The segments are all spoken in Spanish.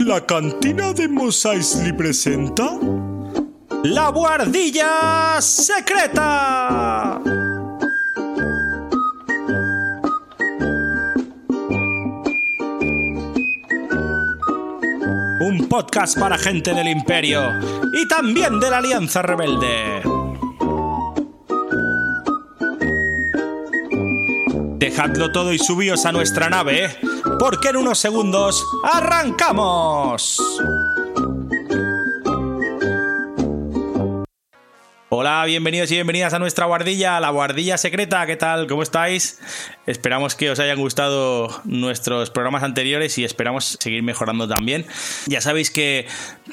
La cantina de Mos Eisley presenta La Guardilla Secreta. Un podcast para gente del Imperio y también de la Alianza Rebelde. Dejadlo todo y subíos a nuestra nave, porque en unos segundos arrancamos. Hola, bienvenidos y bienvenidas a nuestra guardilla, la guardilla secreta. ¿Qué tal? ¿Cómo estáis? Esperamos que os hayan gustado nuestros programas anteriores y esperamos seguir mejorando también. Ya sabéis que,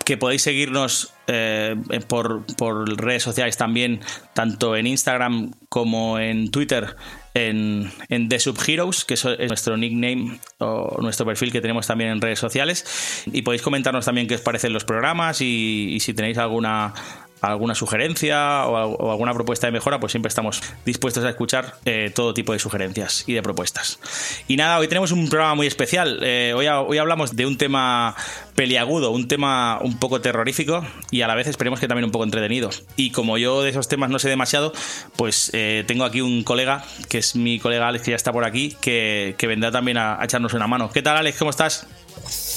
que podéis seguirnos eh, por, por redes sociales también, tanto en Instagram como en Twitter en, en, The Subheroes, que es nuestro nickname o nuestro perfil que tenemos también en redes sociales. Y podéis comentarnos también qué os parecen los programas y, y si tenéis alguna alguna sugerencia o, alguna propuesta de mejora, pues siempre estamos dispuestos a escuchar eh, todo tipo de sugerencias y de propuestas. Y nada, hoy tenemos un programa muy especial. Eh, hoy, hoy hablamos de un tema peliagudo, un tema un poco terrorífico y a la vez esperemos que también un poco entretenido. Y como yo de esos temas no sé demasiado, pues eh, tengo aquí un colega, que es mi colega Alex, que ya está por aquí, que, que vendrá también a, a echarnos una mano. ¿Qué tal, Alex? ¿Cómo estás?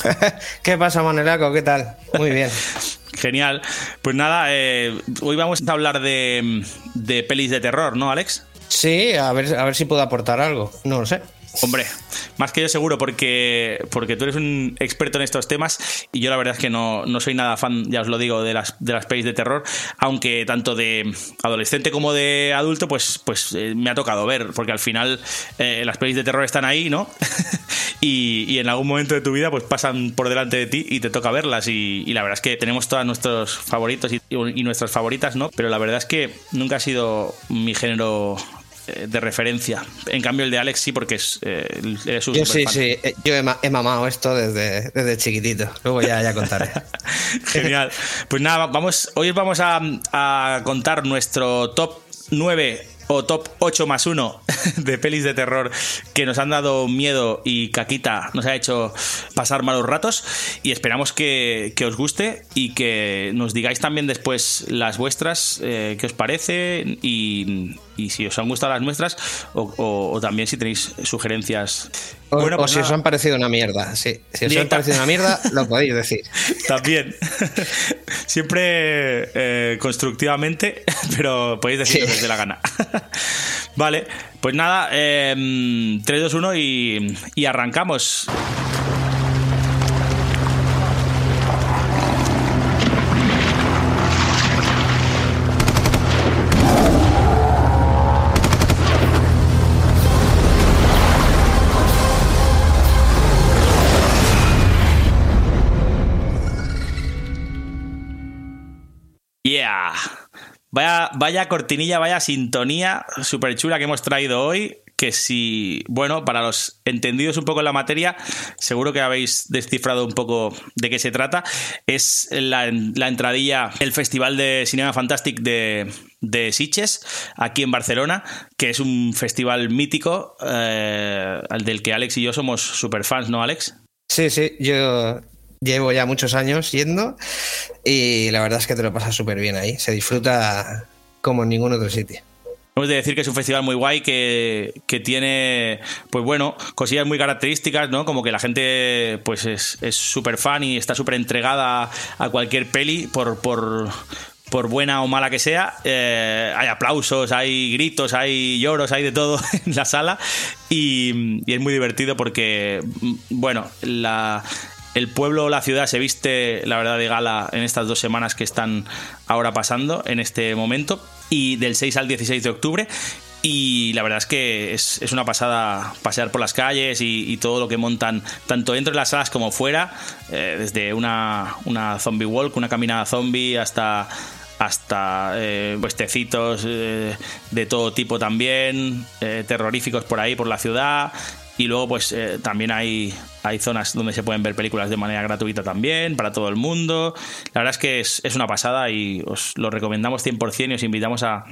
¿Qué pasa, Manelaco? ¿Qué tal? Muy bien. Genial. Pues nada, eh, hoy vamos a hablar de, de, pelis de terror, ¿no, Alex? Sí, a ver, a ver si puedo aportar algo. No lo sé. Hombre, más que yo seguro, porque, porque tú eres un experto en estos temas y yo la verdad es que no, no soy nada fan, ya os lo digo, de las, de las pelis de terror, aunque tanto de adolescente como de adulto, pues, pues eh, me ha tocado ver, porque al final eh, las pelis de terror están ahí, ¿no? y, y, en algún momento de tu vida pues pasan por delante de ti y te toca verlas y, y la verdad es que tenemos todos nuestros favoritos y, y nuestras favoritas, ¿no? Pero la verdad es que nunca ha sido mi género de referencia. En cambio, el de Alex sí, porque es, eh, un Yo sí, fan. sí. Yo he, he, mamado esto desde, desde chiquitito. Luego ya, ya contaré. Genial. Pues nada, vamos, hoy vamos a, a contar nuestro top 9 o top 8 más 1 de pelis de terror que nos han dado miedo y caquita nos ha hecho pasar malos ratos y esperamos que, que os guste y que nos digáis también después las vuestras, eh, qué os parece y, y, si os han gustado las nuestras o, o, o también si tenéis sugerencias. O, bueno, pues o si nada. os han parecido una mierda, sí. Si os han parecido una mierda, lo podéis decir. También. Siempre eh, constructivamente, pero podéis decir sí. lo que os dé la gana. vale, pues nada, eh, 3, 2, 1 y, y arrancamos. Vaya, vaya cortinilla, vaya sintonía súper chula que hemos traído hoy. Que si, bueno, para los entendidos un poco en la materia, seguro que habéis descifrado un poco de qué se trata. Es la, la entradilla, el Festival de Cinema Fantastic de, de aquí en Barcelona, que es un festival mítico, eh, del que Alex y yo somos super fans, ¿no, Alex? Sí, sí, yo Llevo ya muchos años yendo y la verdad es que te lo pasas súper bien ahí. Se disfruta como en ningún otro sitio. Hemos de decir que es un festival muy guay que, que tiene, pues bueno, cosillas muy características, ¿no? Como que la gente pues es súper fan y está súper entregada a cualquier peli por, por, por buena o mala que sea, eh, hay aplausos, hay gritos, hay lloros, hay de todo en la sala y, y es muy divertido porque, bueno, la, el pueblo la ciudad se viste, la verdad, de gala en estas dos semanas que están ahora pasando en este momento, y del 6 al 16 de octubre. Y la verdad es que es, una pasada pasear por las calles y, y, todo lo que montan, tanto dentro de las salas como fuera, eh, desde una, una zombie walk, una caminada zombie, hasta hasta eh, puestecitos eh, de todo tipo también, eh, terroríficos por ahí, por la ciudad. Y luego, pues eh, también hay, hay zonas donde se pueden ver películas de manera gratuita también, para todo el mundo. La verdad es que es, es una pasada y os lo recomendamos 100% y os invitamos a,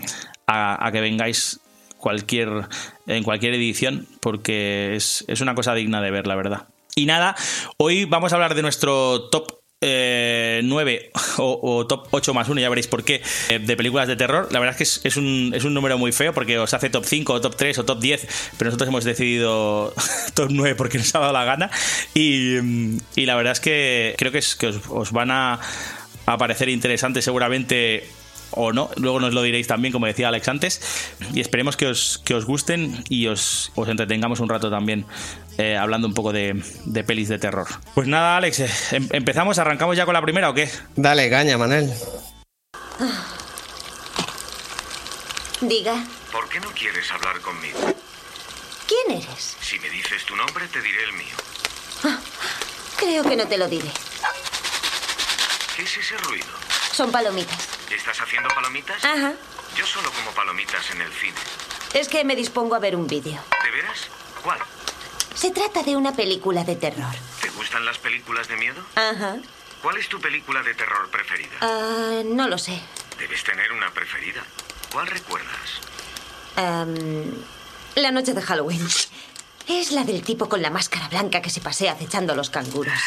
a, a que vengáis cualquier, en cualquier edición, porque es, es una cosa digna de ver, la verdad. Y nada, hoy vamos a hablar de nuestro top 9 eh, o, top 8 más 1, ya veréis por qué, eh, de películas de terror. La verdad es que es, un, número muy feo porque os hace top 5 o top 3 o top 10, pero nosotros hemos decidido top 9 porque nos ha dado la gana. Y, y la verdad es que creo que, es, que os, van a, a parecer interesantes seguramente o no, luego nos lo diréis también, como decía Alex antes, y esperemos que os, que os gusten y os, os entretengamos un rato también eh, hablando un poco de, de, pelis de terror. Pues nada, Alex, eh, em, ¿empezamos? ¿Arrancamos ya con la primera o qué? Dale, caña, Manel. Diga. ¿Por qué no quieres hablar conmigo? ¿Quién eres? Si me dices tu nombre, te diré el mío. Ah, creo que no te lo diré. ¿Qué es ese ruido? Son palomitas. ¿Estás haciendo palomitas? Ajá. Yo solo como palomitas en el cine. Es que me dispongo a ver un vídeo. ¿De veras? ¿Cuál? Se trata de una película de terror. ¿Te gustan las películas de miedo? Ajá. ¿Cuál es tu película de terror preferida? Ah, no lo sé. Debes tener una preferida. ¿Cuál recuerdas? la noche de Halloween. Es la del tipo con la máscara blanca que se pasea acechando a los canguros.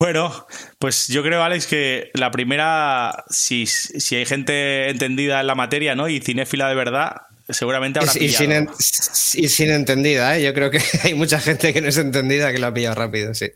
Bueno, pues yo creo, Alex, que la primera, si, si hay gente entendida en la materia, ¿no? Y cinéfila de verdad, seguramente habrá y, sin, y sin entendida, ¿eh? yo creo que hay mucha gente que no es entendida que lo ha pillado rápido, sí.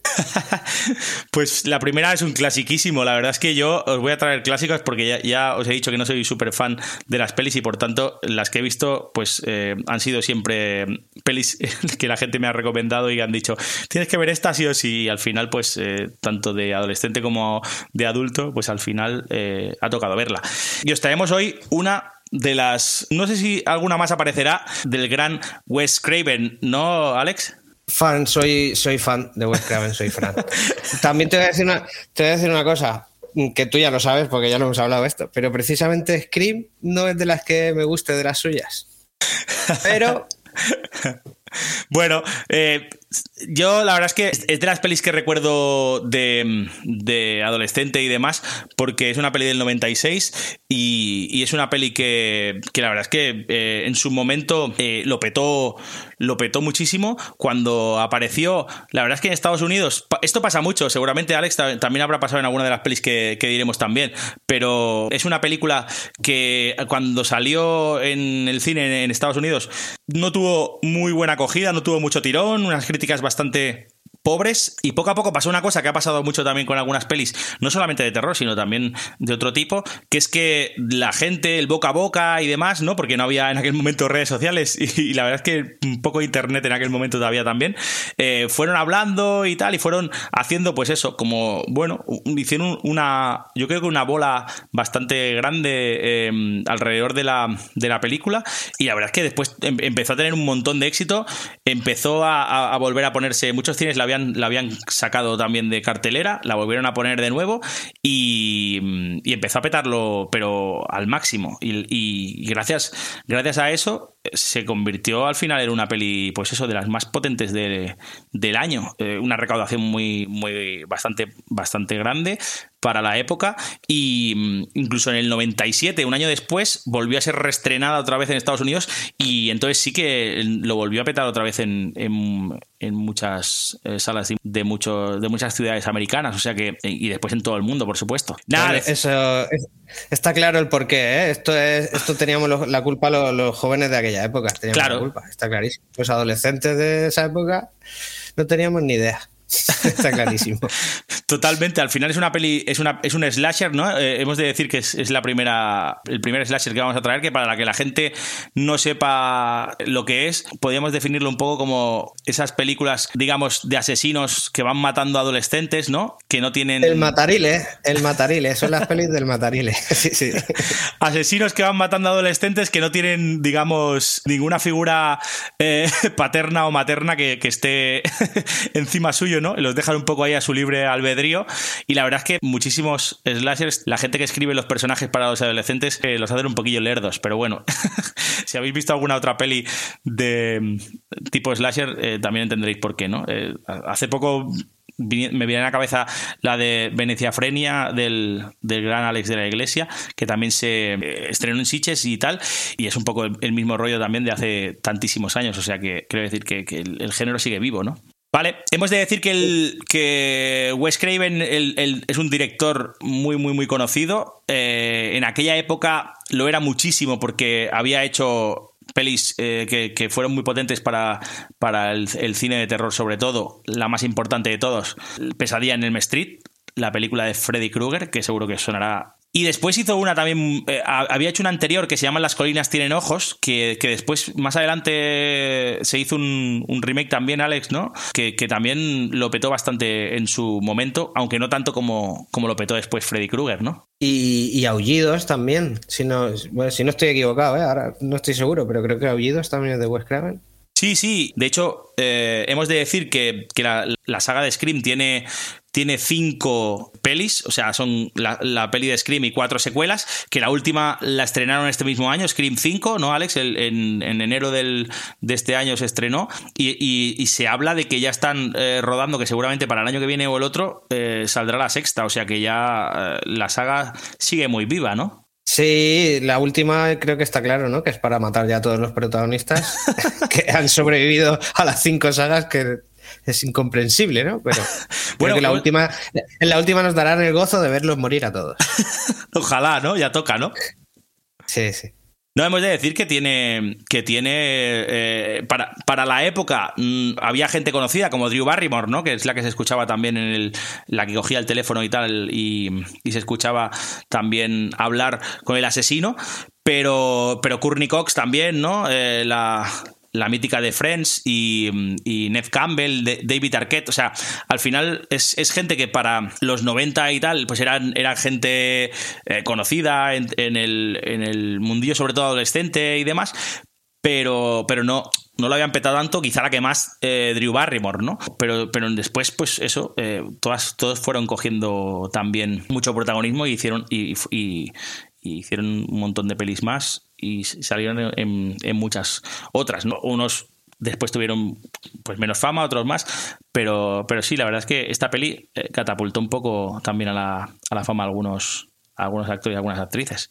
pues la primera es un clasiquísimo, la verdad es que yo os voy a traer clásicos porque ya, os he dicho que no soy súper fan de las pelis y por tanto las que he visto pues eh, han sido siempre pelis que la gente me ha recomendado y han dicho tienes que ver esta sí o sí y al final pues eh, tanto de adolescente como de adulto pues al final eh, ha tocado verla. Y os traemos hoy una de las. No sé si alguna más aparecerá del gran Wes Craven, ¿no, Alex? Fan, soy, soy fan de Wes Craven, soy fan. También te voy, a decir una, te voy a decir una cosa, que tú ya lo sabes porque ya lo hemos hablado esto, pero precisamente Scream no es de las que me guste de las suyas. Pero. bueno, eh, yo la verdad es que es de las pelis que recuerdo de, adolescente y demás, porque es una peli del 96 y, es una peli que, la verdad es que eh, en su momento eh, lo petó lo petó muchísimo cuando apareció. La verdad es que en Estados Unidos, esto pasa mucho, seguramente Alex también habrá pasado en alguna de las pelis que, diremos también, pero es una película que cuando salió en el cine en Estados Unidos no tuvo muy buena acogida, no tuvo mucho tirón, unas críticas bastante pobres y poco a poco pasó una cosa que ha pasado mucho también con algunas pelis, no solamente de terror, sino también de otro tipo, que es que la gente, el boca a boca y demás, ¿no? Porque no había en aquel momento redes sociales y, la verdad es que un poco internet en aquel momento todavía también, eh, fueron hablando y tal y fueron haciendo pues eso, como, bueno, hicieron una, yo creo que una bola bastante grande em, alrededor de la, de la película y la verdad es que después em, empezó a tener un montón de éxito, empezó a, volver a ponerse, muchos cines la habían la habían sacado también de cartelera, la volvieron a poner de nuevo y, empezó a petarlo, pero al máximo. Y, gracias, gracias a eso se convirtió al final en una peli, pues eso, de las más potentes del año. Eh, una recaudación muy, muy, bastante, bastante grande para la época y mm, incluso en el 97, un año después, volvió a ser reestrenada otra vez en Estados Unidos y entonces sí que lo volvió a petar otra vez en, en, muchas eh, salas de, muchos de muchas ciudades americanas, o sea que y después en todo el mundo, por supuesto. Nada, eso está claro el porqué, ¿eh? Esto es esto teníamos la culpa los, jóvenes de aquella época, teníamos claro. la culpa, está clarísimo. Los adolescentes de esa época no teníamos ni idea. Está clarísimo. Totalmente. Al final es una peli, es, una, es un slasher, ¿no? Eh, hemos de decir que es, la primera, el primer slasher que vamos a traer, que para la que la gente no sepa lo que es, podríamos definirlo un poco como esas películas, digamos, de asesinos que van matando adolescentes, ¿no? Que no tienen. El matarile, el matarile, son las pelis del matarile. Asesinos que van matando adolescentes que no tienen, digamos, ninguna figura eh, paterna o materna que, que esté encima suyo, los dejan un poco ahí a su libre albedrío. Y la verdad es que muchísimos slashers, la gente que escribe los personajes para los adolescentes, eh, los hacen un poquillo lerdos. Pero bueno, si habéis visto alguna otra peli de mm, tipo slasher, eh, también entenderéis por qué, ¿no? Eh, hace poco me viene a la cabeza la de Venecia Frenia del, gran Alex de la Iglesia, que también se estrenó en Siches y tal, y es un poco el, mismo rollo también de hace tantísimos años, o sea que quiero decir que, el, género sigue vivo, ¿no? Vale, hemos de decir que, el, que Wes Craven es un director muy, muy, muy conocido. Eh, en aquella época lo era muchísimo porque había hecho pelis eh, que, fueron muy potentes para, para el, el, cine de terror, sobre todo, la más importante de todos, Pesadilla en el Street, la película de Freddy Krueger, que seguro que sonará y después hizo una también, eh, había hecho una anterior que se llama Las colinas tienen ojos, que, después, más adelante, se hizo un, remake también, Alex, ¿no? Que, también lo petó bastante en su momento, aunque no tanto como, como lo petó después Freddy Krueger, ¿no? Y, Aullidos también, si no, si no estoy equivocado, ¿eh? ahora no estoy seguro, pero creo que Aullidos también es de Wes Craven. Sí, sí. De hecho, eh, hemos de decir que, la, saga de Scream tiene, tiene cinco pelis, o sea, son la, peli de Scream y cuatro secuelas, que la última la estrenaron este mismo año, Scream 5, ¿no, Alex? en, enero del, de este año se estrenó y, se habla de que ya están eh, rodando, que seguramente para el año que viene o el otro eh, saldrá la sexta, o sea que ya la saga sigue muy viva, ¿no? Sí, la última creo que está claro, ¿no? Que es para matar ya a todos los protagonistas que han sobrevivido a las cinco sagas, que es incomprensible, ¿no? Pero bueno, la última, en la última nos darán el gozo de verlos morir a todos. Ojalá, ¿no? Ya toca, ¿no? Sí, sí. No, hemos de decir que tiene. que tiene. Eh, para, para, la época mm, había gente conocida como Drew Barrymore, ¿no? Que es la que se escuchaba también en el. la que cogía el teléfono y tal. Y, se escuchaba también hablar con el asesino. Pero. Pero Courtney Cox también, ¿no? Eh, la, la mítica de Friends y, y Neve Campbell, David Arquette. O sea, al final es, gente que para los 90 y tal, pues eran, eran gente eh, conocida en, el, en el mundillo, sobre todo adolescente y demás, pero, pero no, no lo habían petado tanto, quizá la que más eh, Drew Barrymore, ¿no? Pero, pero después, pues eso, eh, todas, todos fueron cogiendo también mucho protagonismo y hicieron, y, y, hicieron un montón de pelis más y salieron en, muchas otras, ¿no? Unos después tuvieron pues menos fama, otros más, pero, pero sí, la verdad es que esta peli eh, catapultó un poco también a la, a la fama a algunos, algunos actores y algunas actrices.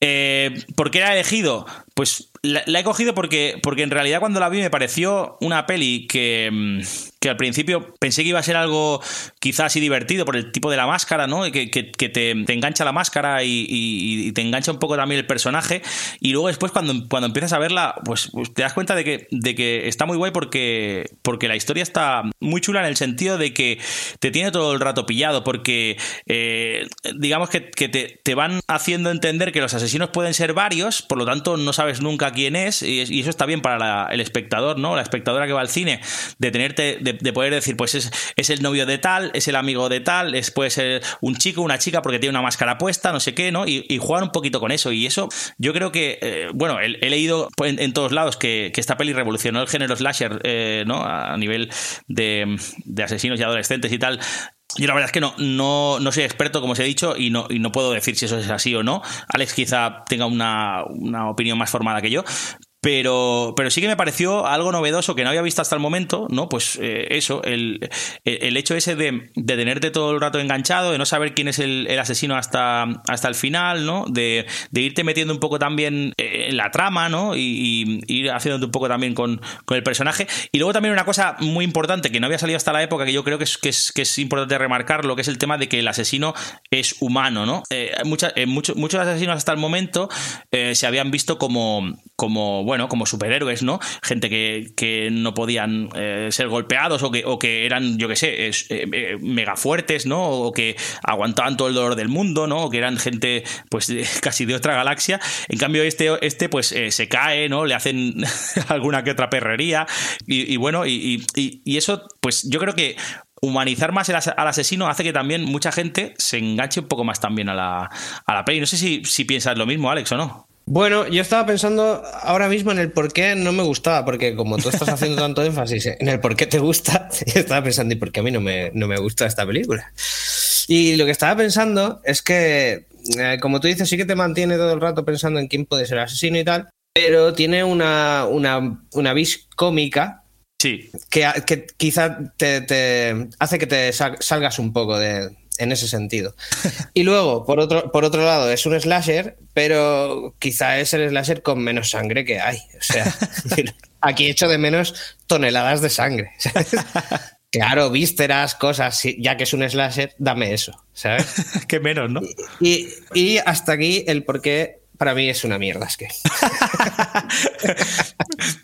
Eh, ¿Por qué la he elegido? Pues la, he cogido porque, porque en realidad cuando la vi me pareció una peli que, mm, que al principio pensé que iba a ser algo quizás así divertido por el tipo de la máscara, ¿no? Que, que, te, engancha la máscara y, te engancha un poco también el personaje. Y luego después cuando, cuando empiezas a verla, pues, pues, te das cuenta de que, de que está muy guay porque, porque la historia está muy chula en el sentido de que te tiene todo el rato pillado, porque eh, digamos que, te, van haciendo entender que los asesinos pueden ser varios, por lo tanto no sabes nunca quién es, y, eso está bien para el espectador, ¿no? La espectadora que va al cine, de tenerte poder decir, pues es, es, el novio de tal, es el amigo de tal, es, puede ser un chico, una chica porque tiene una máscara puesta, no sé qué, ¿no? Y, jugar un poquito con eso. Y eso, yo creo que, eh, bueno, he, leído en, todos lados que, esta peli revolucionó el género slasher, eh, ¿no? A nivel de, asesinos y adolescentes y tal. Yo la verdad es que no, no, no, soy experto, como os he dicho, y no, y no puedo decir si eso es así o no. Alex quizá tenga una, una opinión más formada que yo, pero, pero sí que me pareció algo novedoso que no había visto hasta el momento, ¿no? Pues eh, eso, el, el, hecho ese de, de, tenerte todo el rato enganchado, de no saber quién es el, asesino hasta, hasta el final, ¿no? De, de, irte metiendo un poco también eh, en la trama, ¿no? Y, ir haciéndote un poco también con, con, el personaje. Y luego también una cosa muy importante que no había salido hasta la época, que yo creo que es, que es, importante remarcarlo, que es el tema de que el asesino es humano, ¿no? Eh, muchos, muchos asesinos hasta el momento se habían visto como, como bueno, como superhéroes, ¿no? Gente que, no podían eh, ser golpeados o que, o que eran, yo qué sé, eh, eh, mega fuertes, ¿no? O que aguantaban todo el dolor del mundo, ¿no? O que eran gente, pues, casi de otra galaxia. En cambio, este, este pues, se cae, ¿no? Le hacen alguna que otra perrería. Y, bueno, y, eso, pues, yo creo que humanizar más al asesino hace que también mucha gente se enganche un poco más también a la, a la peli. No sé si, si piensas lo mismo, Alex, o no. Bueno, yo estaba pensando ahora mismo en el por qué no me gustaba, porque como tú estás haciendo tanto énfasis en el por qué te gusta, yo estaba pensando, ¿y por qué a mí no me, no me gusta esta película? Y lo que estaba pensando es que, eh, como tú dices, sí que te mantiene todo el rato pensando en quién puede ser el asesino y tal, pero tiene una, una, una vis cómica sí. que, que quizá te, te, hace que te salgas un poco de, en ese sentido. Y luego, por otro, por otro lado, es un slasher, pero quizá es el slasher con menos sangre que hay. O sea, aquí echo de menos toneladas de sangre. Claro, vísceras, cosas, ya que es un slasher, dame eso, ¿sabes? que menos, ¿no? Y, y, hasta aquí el por qué para mí es una mierda, es que.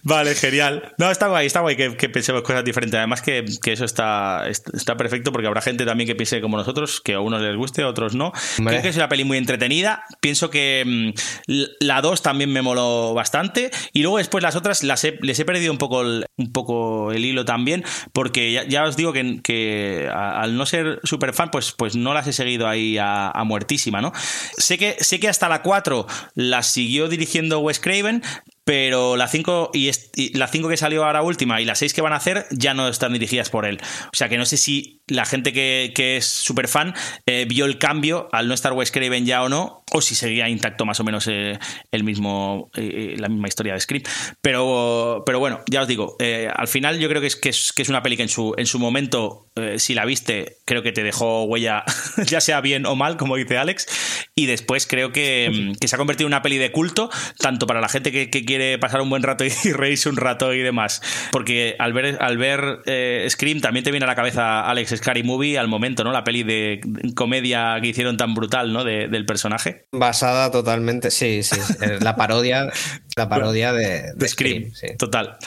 vale, genial. No, está guay, está guay que, pensemos cosas diferentes. Además que, eso está, está perfecto porque habrá gente también que piense como nosotros, que a unos les guste, a otros no. Creo que es una peli muy entretenida. Pienso que mm, la 2 también me moló bastante. Y luego después las otras las les he perdido un poco el, un poco el hilo también, porque ya, os digo que, que, al no ser súper fan, pues, pues no las he seguido ahí a, a muertísima, ¿no? Sé que, sé que hasta la 4 la siguió dirigiendo Wes Craven, pero la 5 y, la 5 que salió ahora última y las 6 que van a hacer ya no están dirigidas por él. O sea que no sé si la gente que, es súper fan eh, vio el cambio al no estar Wes Craven ya o no, o si seguía intacto más o menos eh, el mismo, eh, la misma historia de Script. Pero, pero bueno, ya os digo, al final yo creo que es, que es, que es una peli que en su, en su momento, si la viste, creo que te dejó huella, ya sea bien o mal, como dice Alex, y después creo que, que se ha convertido en una peli de culto, tanto para la gente que, que quiere pasar un buen rato y reírse un rato y demás. Porque al ver, al ver eh, Scream también te viene a la cabeza Alex Scary Movie al momento, ¿no? La peli de comedia que hicieron tan brutal, ¿no? del personaje. Basada totalmente, sí, sí. La parodia, la parodia de, Scream. Total.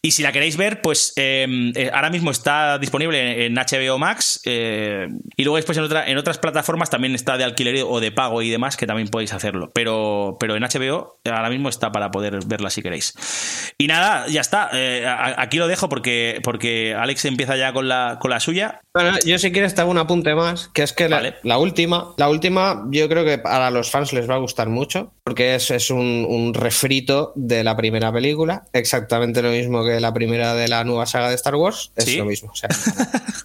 Y si la queréis ver, pues em, eh, ahora mismo está disponible en HBO Max. Eh, y luego después en, otra, en otras plataformas también está de alquiler o de pago y demás, que también podéis hacerlo. Pero, pero en HBO ahora mismo está para poder ver si queréis. Y nada, ya está. Eh, aquí lo dejo porque, porque Alex empieza ya con la, con la suya. Bueno, yo si quieres te hago un apunte más, que es que la, última, la última yo creo que a los fans les va a gustar mucho, porque es, es un, refrito de la primera película, exactamente lo mismo que la primera de la nueva saga de Star Wars, es lo mismo. O sea,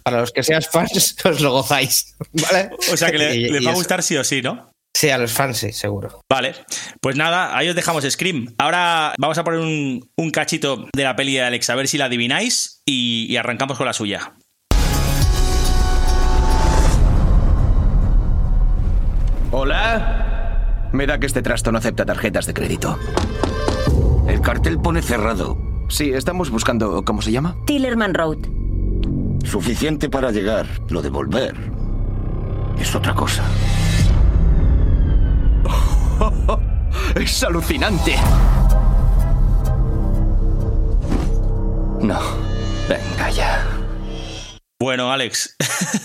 para los que seas fans, os lo gozáis. ¿vale? O sea que les va a gustar sí o sí, ¿no? Sí, a los fans sí, seguro. Vale, pues nada, ahí os dejamos Scream. Ahora vamos a poner un, cachito de la peli de Alex, a ver si la adivináis y, arrancamos con la suya. ¿Hola? Me da que este trasto no acepta tarjetas de crédito. El cartel pone cerrado. Sí, estamos buscando... ¿Cómo se llama? Tillerman Road. Suficiente para llegar. Lo de volver es otra cosa. ¡Es alucinante! No, venga ya. Bueno, Alex,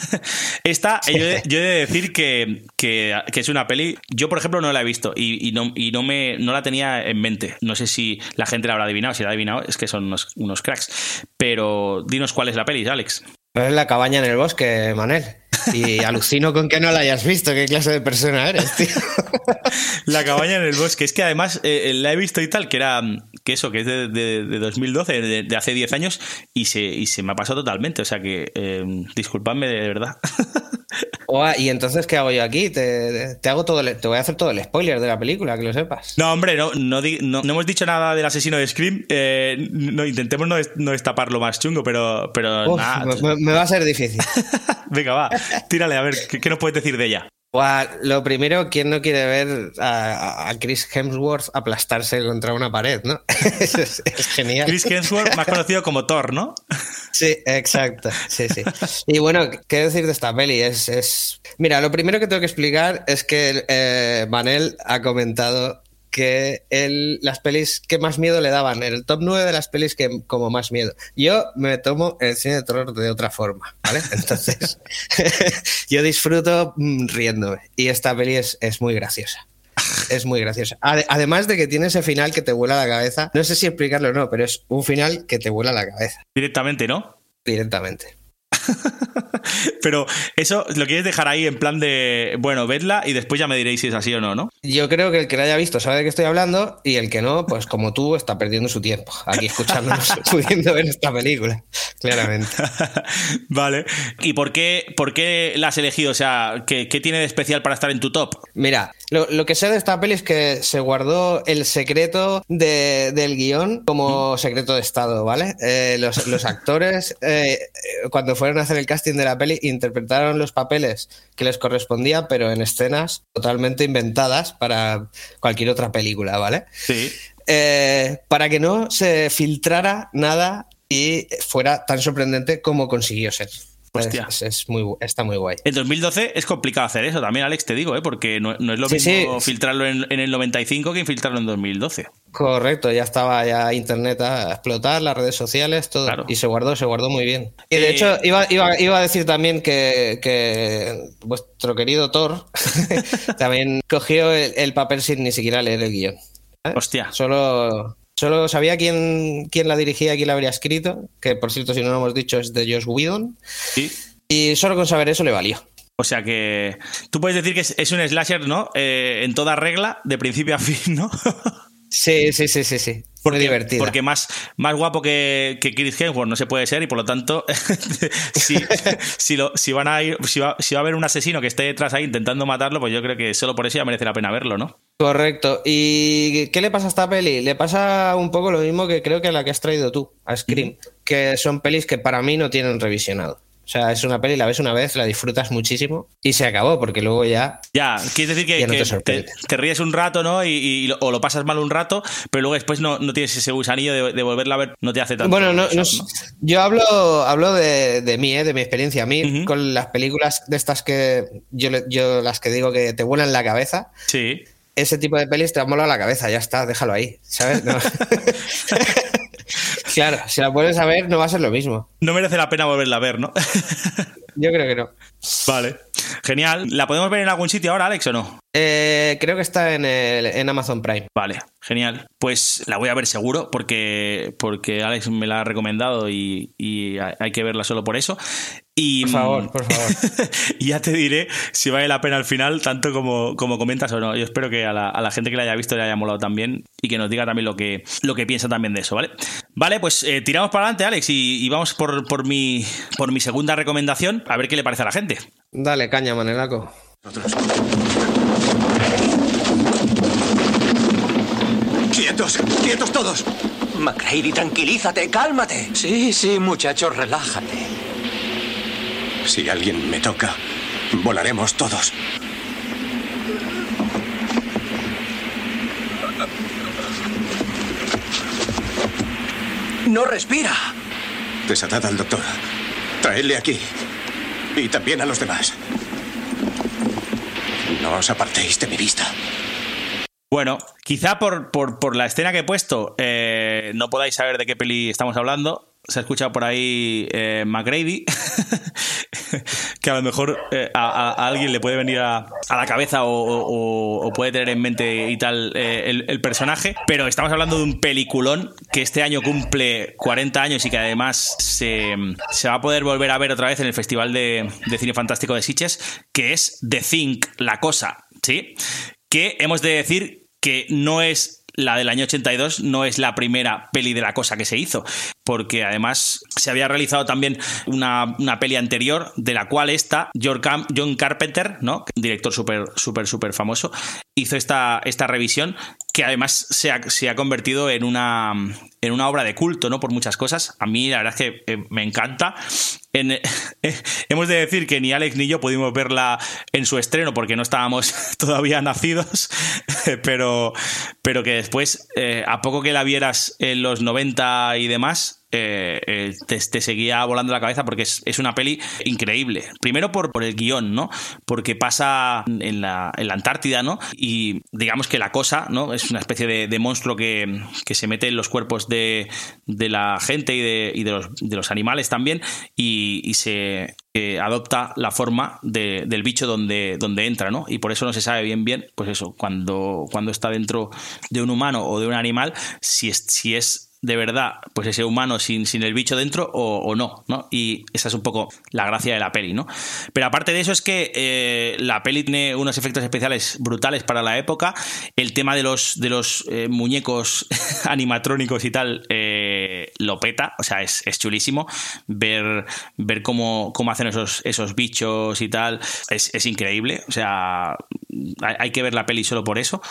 esta yo, he, de decir que, es una peli. Yo, por ejemplo, no la he visto y, no, y no, me, no la tenía en mente. No sé si la gente la habrá adivinado. Si la ha adivinado, es que son unos, unos cracks. Pero dinos cuál es la peli, Alex. Es la cabaña en el bosque, Manel. Y alucino con que no la hayas visto. ¿Qué clase de persona eres, tío? La cabaña en el bosque. Es que además eh, la he visto y tal, que era que eso, que es de, 2012, de, hace 10 años, y se, y se me ha pasado totalmente. O sea que eh, disculpadme de verdad. y entonces, ¿qué hago yo aquí? Te, hago todo te voy a hacer todo el spoiler de la película, que lo sepas. No, hombre, no, no, hemos dicho nada del asesino de Scream. Eh, no, intentemos no, no destaparlo más chungo, pero, pero nada. Me, va a ser difícil. Venga, va, tírale, a ver, ¿qué, nos puedes decir de ella? Lo primero, ¿quién no quiere ver a, Chris Hemsworth aplastarse contra una pared, no? es, genial. Chris Hemsworth, más conocido como Thor, ¿no? Sí, exacto. Sí, sí. Y bueno, ¿qué decir de esta peli? Es, es... Mira, lo primero que tengo que explicar es que eh, Manel ha comentado que él, las pelis que más miedo le daban, el top 9 de las pelis que como más miedo. Yo me tomo el cine de terror de otra forma, ¿vale? Entonces, yo disfruto mm, riéndome y esta peli es, es muy graciosa. Es muy graciosa. Además de que tiene ese final que te vuela la cabeza. No sé si explicarlo o no, pero es un final que te vuela la cabeza. Directamente, ¿no? Directamente. Pero eso lo quieres dejar ahí en plan de, bueno, vedla y después ya me diréis si es así o no, ¿no? Yo creo que el que la haya visto sabe de qué estoy hablando y el que no, pues como tú, está perdiendo su tiempo aquí escuchándonos, pudiendo ver esta película, claramente. vale. ¿Y por qué, por qué la has elegido? O sea, ¿qué, tiene de especial para estar en tu top? Mira, Lo, lo que sé de esta peli es que se guardó el secreto de- del guion como secreto de Estado, ¿vale? Eh, los, los actores, eh, eh, cuando fueron a hacer el casting de la peli, interpretaron los papeles que les correspondían, pero en escenas totalmente inventadas para cualquier otra película, ¿vale? Sí. Eh, para que no se filtrara nada y fuera tan sorprendente como consiguió ser. Hostia. Es, es muy, está muy guay. En 2012 es complicado hacer eso también, Alex, te digo, ¿eh? porque no, no es lo Sí, mismo sí. filtrarlo en, en el 95 que infiltrarlo en 2012. Correcto, ya estaba ya internet a explotar, las redes sociales, todo. Claro. Y se guardó, se guardó muy bien. Y de Eh, hecho, iba, iba, iba a decir también que, que vuestro querido Thor también cogió el, el papel sin ni siquiera leer el guion. ¿eh? Hostia. Solo, solo sabía quién, quién la dirigía, quién la habría escrito, que por cierto, si no lo hemos dicho, es de Josh Whedon. Sí. Y solo con saber eso le valió. O sea que tú puedes decir que es, es un slasher, ¿no? Eh, en toda regla, de principio a fin, ¿no? Sí, sí, sí, sí, sí. Muy divertida. Porque más, más guapo que, que Chris Hemsworth no se puede ser y por lo tanto, si, si, lo- si van a ir, si va, si va a haber un asesino que esté detrás ahí intentando matarlo, pues yo creo que solo por eso ya merece la pena verlo, ¿no? Correcto. ¿Y qué le pasa a esta peli? Le pasa un poco lo mismo que creo que a la que has traído tú, a Scream, que son pelis que para mí no tienen revisionado. O sea, es una peli, la ves una vez, la disfrutas muchísimo y se acabó, porque luego ya... Ya, quieres decir que, no te que te, te ríes un rato, ¿no? Y, o lo pasas mal un rato, pero luego después no, no tienes ese gusanillo de, de volverla a ver, no te hace tanto. Bueno, no, no shock, es- yo hablo, hablo de, de mí, ¿eh? de mi experiencia. A mí, con las películas de estas que yo, yo las que digo que te vuelan la cabeza, Sí. ese tipo de pelis te han volado la cabeza, ya está, déjalo ahí, ¿sabes? No. claro, si la vuelves a ver no va a ser lo mismo. No merece la pena volverla a ver, ¿no? Yo creo que no. vale. Genial. ¿La podemos ver en algún sitio ahora, Alex, o no? Eh, creo que está en, el- en Amazon Prime. Vale, genial. Pues la voy a ver seguro porque, porque Alex me la ha recomendado y, y hay hay que verla solo por eso. Y, Por favor, por favor. y ya te diré si vale la pena al final, tanto como, como comentas o no. Yo espero que a la, a la gente que la haya visto le haya molado también y que nos diga también lo que, lo que piensa también de eso, ¿vale? Vale, pues eh, tiramos para adelante, Alex, y, y vamos por, por, mi, por mi segunda recomendación, a ver qué le parece a la gente. Dale, caña, Manelaco. ¡Quietos! ¡Quietos todos! McCready, tranquilízate, cálmate. Sí, sí, muchacho, relájate. Si alguien me toca, volaremos todos. No respira. Desatad al doctor. Traedle aquí. Y también a los demás. No os apartéis de mi vista. Bueno, quizá por, por, por la escena que he puesto eh, no podáis saber de qué peli estamos hablando. Se ha escuchado por ahí eh, McGrady, a lo mejor eh, a, alguien le puede venir a, a la cabeza o, puede tener en mente y tal eh, el, el personaje. Pero estamos hablando de un peliculón que este año cumple 40 años y que además se, se va a poder volver a ver otra vez en el Festival de, de Cine Fantástico de Sitges, que es The Think, La Cosa, ¿sí? que hemos de decir que no es la del año 82, no es la primera peli de la cosa que se hizo, porque además se había realizado también una, una peli anterior, de la cual esta, John Carpenter, ¿no? Director súper, súper, súper famoso, hizo esta, esta revisión que además se ha, convertido en una, en una obra de culto, ¿no? Por muchas cosas. A mí la verdad es que eh, me encanta. En- hemos de decir que ni Alex ni yo pudimos verla en su estreno porque no estábamos todavía nacidos, pero, pero que después, eh, a poco que la vieras en los 90 y demás, eh, eh, te, seguía volando la cabeza porque es, una peli increíble. Primero por, el guion, ¿no? Porque pasa en la, en la Antártida, ¿no? Y digamos que la cosa, ¿no? Es una especie de, monstruo que, que se mete en los cuerpos de, de la gente y de, los, de los animales también y, se eh, adopta la forma de- del bicho donde, donde entra, ¿no? Y por eso no se sabe bien bien, pues eso, cuando, cuando está dentro de un humano o de un animal, si es, si es de verdad, pues ese humano sin, sin el bicho dentro o, o no, ¿no? Y esa es un poco la gracia de la peli, ¿no? Pero aparte de eso es que eh, la peli tiene unos efectos especiales brutales para la época. El tema de los, de los eh, muñecos animatrónicos y tal, eh, lo peta, o sea, es, es chulísimo ver, ver cómo, cómo hacen esos, esos bichos y tal, es, es increíble, o sea, hay, hay que ver la peli solo por eso.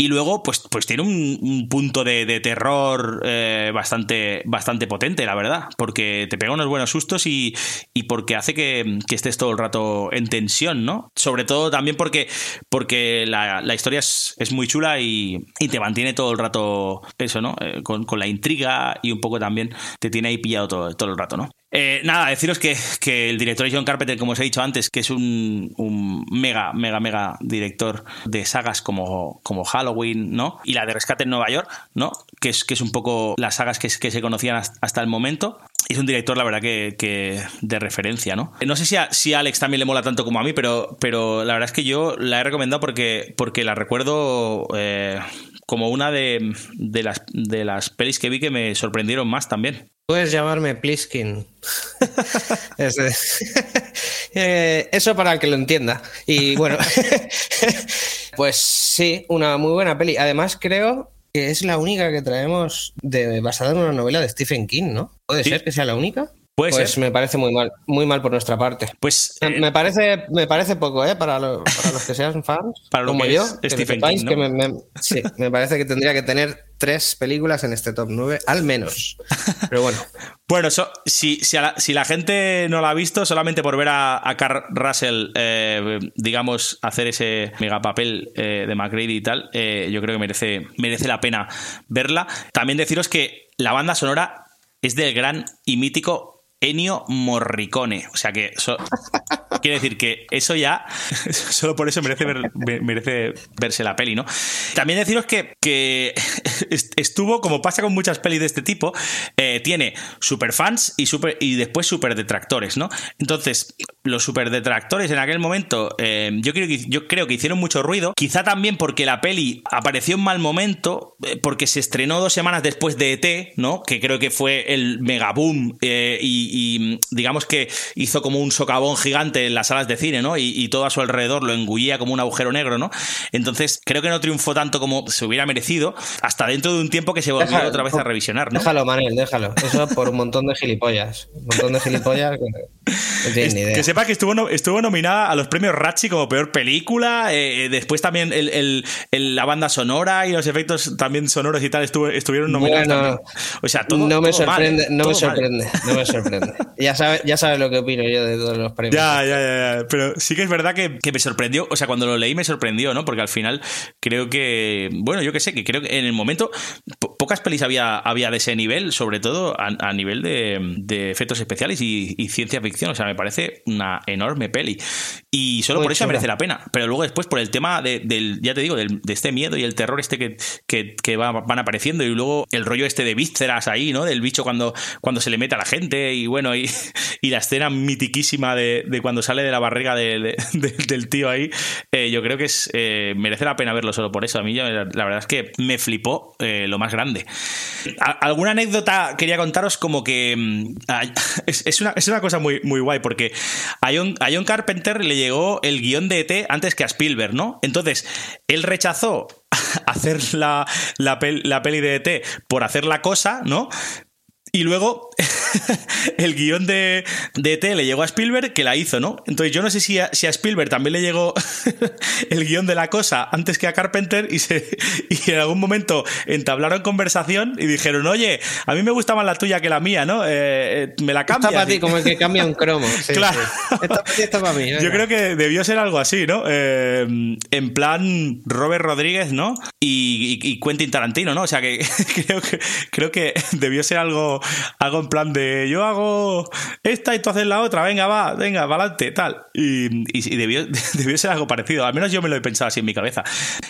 Y luego, pues, pues tiene un, un punto de, de terror eh, bastante, bastante potente, la verdad. Porque te pega unos buenos sustos y, y porque hace que, que estés todo el rato en tensión, ¿no? Sobre todo también porque, porque la, la historia es, es muy chula y, y te mantiene todo el rato eso, ¿no? Eh, con, con la intriga y un poco también te tiene ahí pillado todo, todo el rato, ¿no? Eh, nada, deciros que, que, el director es John Carpenter, como os he dicho antes, que es un, mega, mega, mega director de sagas como, como Halloween, ¿no? Y la de Rescate en Nueva York, ¿no? Que es, que es un poco las sagas que, se conocían hasta el momento. Es un director, la verdad, que, que de referencia, ¿no? No sé si a, si a, Alex también le mola tanto como a mí, pero, pero la verdad es que yo la he recomendado porque, porque la recuerdo eh, como una de, de, las, de las pelis que vi que me sorprendieron más también. Puedes llamarme Pliskin. eh, eso para el que lo entienda. Y bueno, pues sí, una muy buena peli. Además, creo que es la única que traemos de, basada en una novela de Stephen King, ¿no? ¿Puede sí. ser que sea la única? Puede pues ser. me parece muy mal, muy mal por nuestra parte. Pues eh, me parece, me parece poco, ¿eh? Para, lo, para los que sean fans, para como yo, que King, ¿no? que me, me, sí, me parece que tendría que tener tres películas en este top 9, al menos. Pero bueno. bueno, so, si, si, la, si, la, gente no la ha visto, solamente por ver a, a Carl Russell, eh, digamos, hacer ese megapapel eh, de McGrady y tal, eh, yo creo que merece, merece la pena verla. También deciros que la banda sonora es del gran y mítico Ennio Morricone. O sea que so, quiere decir que eso ya, solo por eso merece, merece verse la peli, ¿no? También deciros que, que estuvo, como pasa con muchas pelis de este tipo, eh, tiene super fans y, super, y después super detractores, ¿no? Entonces, los super detractores en aquel momento, eh, yo, creo que, hicieron mucho ruido, quizá también porque la peli apareció en mal momento, eh, porque se estrenó dos semanas después de ET, ¿no? Que creo que fue el megaboom y y, digamos que hizo como un socavón gigante en las salas de cine, ¿no? Y, y, todo a su alrededor lo engullía como un agujero negro, ¿no? Entonces, creo que no triunfó tanto como se hubiera merecido, hasta dentro de un tiempo que se volvió déjalo, otra vez a revisionar, ¿no? Déjalo, Manel, déjalo. Eso por un montón de gilipollas. Un montón de gilipollas que no tienen ni idea. Que sepa que estuvo, estuvo nominada a los premios Ratchi como peor película, eh, después también el, el, el, la banda sonora y los efectos también sonoros y tal estuvo, estuvieron nominados bueno, también. O sea, todo, no me todo sorprende, mal, no todo me sorprende, no me sorprende. Ya sabes ya sabe lo que opino yo de todos los premios. Ya, ya, ya, ya. Pero sí que es verdad que, que, me sorprendió. O sea, cuando lo leí me sorprendió, ¿no? Porque al final creo que. Bueno, yo que sé, que creo que en el momento po pocas pelis había, había de ese nivel, sobre todo a, a nivel de, de, efectos especiales y, y, ciencia ficción. O sea, me parece una enorme peli. Y solo Muy por eso chula. merece la pena. Pero luego después, por el tema de, del, ya te digo, del, de este miedo y el terror este que, que, que va, van apareciendo. Y luego el rollo este de vísceras ahí, ¿no? Del bicho cuando, cuando se le mete a la gente. Y bueno, y, y la escena mitiquísima de, de, cuando sale de la barriga de, de, del tío ahí, eh, yo creo que es eh, merece la pena verlo solo por eso. A mí la, verdad es que me flipó eh, lo más grande. Alguna anécdota quería contaros como que mm, es, una, es, una, cosa muy, muy guay porque a John, a John Carpenter le llegó el guion de ET antes que a Spielberg, ¿no? Entonces, él rechazó hacer la, la, pel, la peli de ET por hacer la cosa, ¿no? Y luego el guion de, de ET le llegó a Spielberg que la hizo, ¿no? Entonces yo no sé si a, si a Spielberg también le llegó el guion de la cosa antes que a Carpenter y, se, y en algún momento entablaron conversación y dijeron, oye, a mí me gusta más la tuya que la mía, ¿no? Eh, me la cambias. Está para ti, como el que cambia un cromo. Sí, claro. Sí. Esta para ti, esta para mí. Yo creo que debió ser algo así, ¿no? Eh, en plan Robert Rodríguez, ¿no? Y, y, y, Quentin Tarantino, ¿no? O sea que creo que creo que debió ser algo algo en plan de yo hago esta y tú haces la otra, venga, va, venga, adelante, tal. Y, y, debió, debió, ser algo parecido, al menos yo me lo he pensado así en mi cabeza.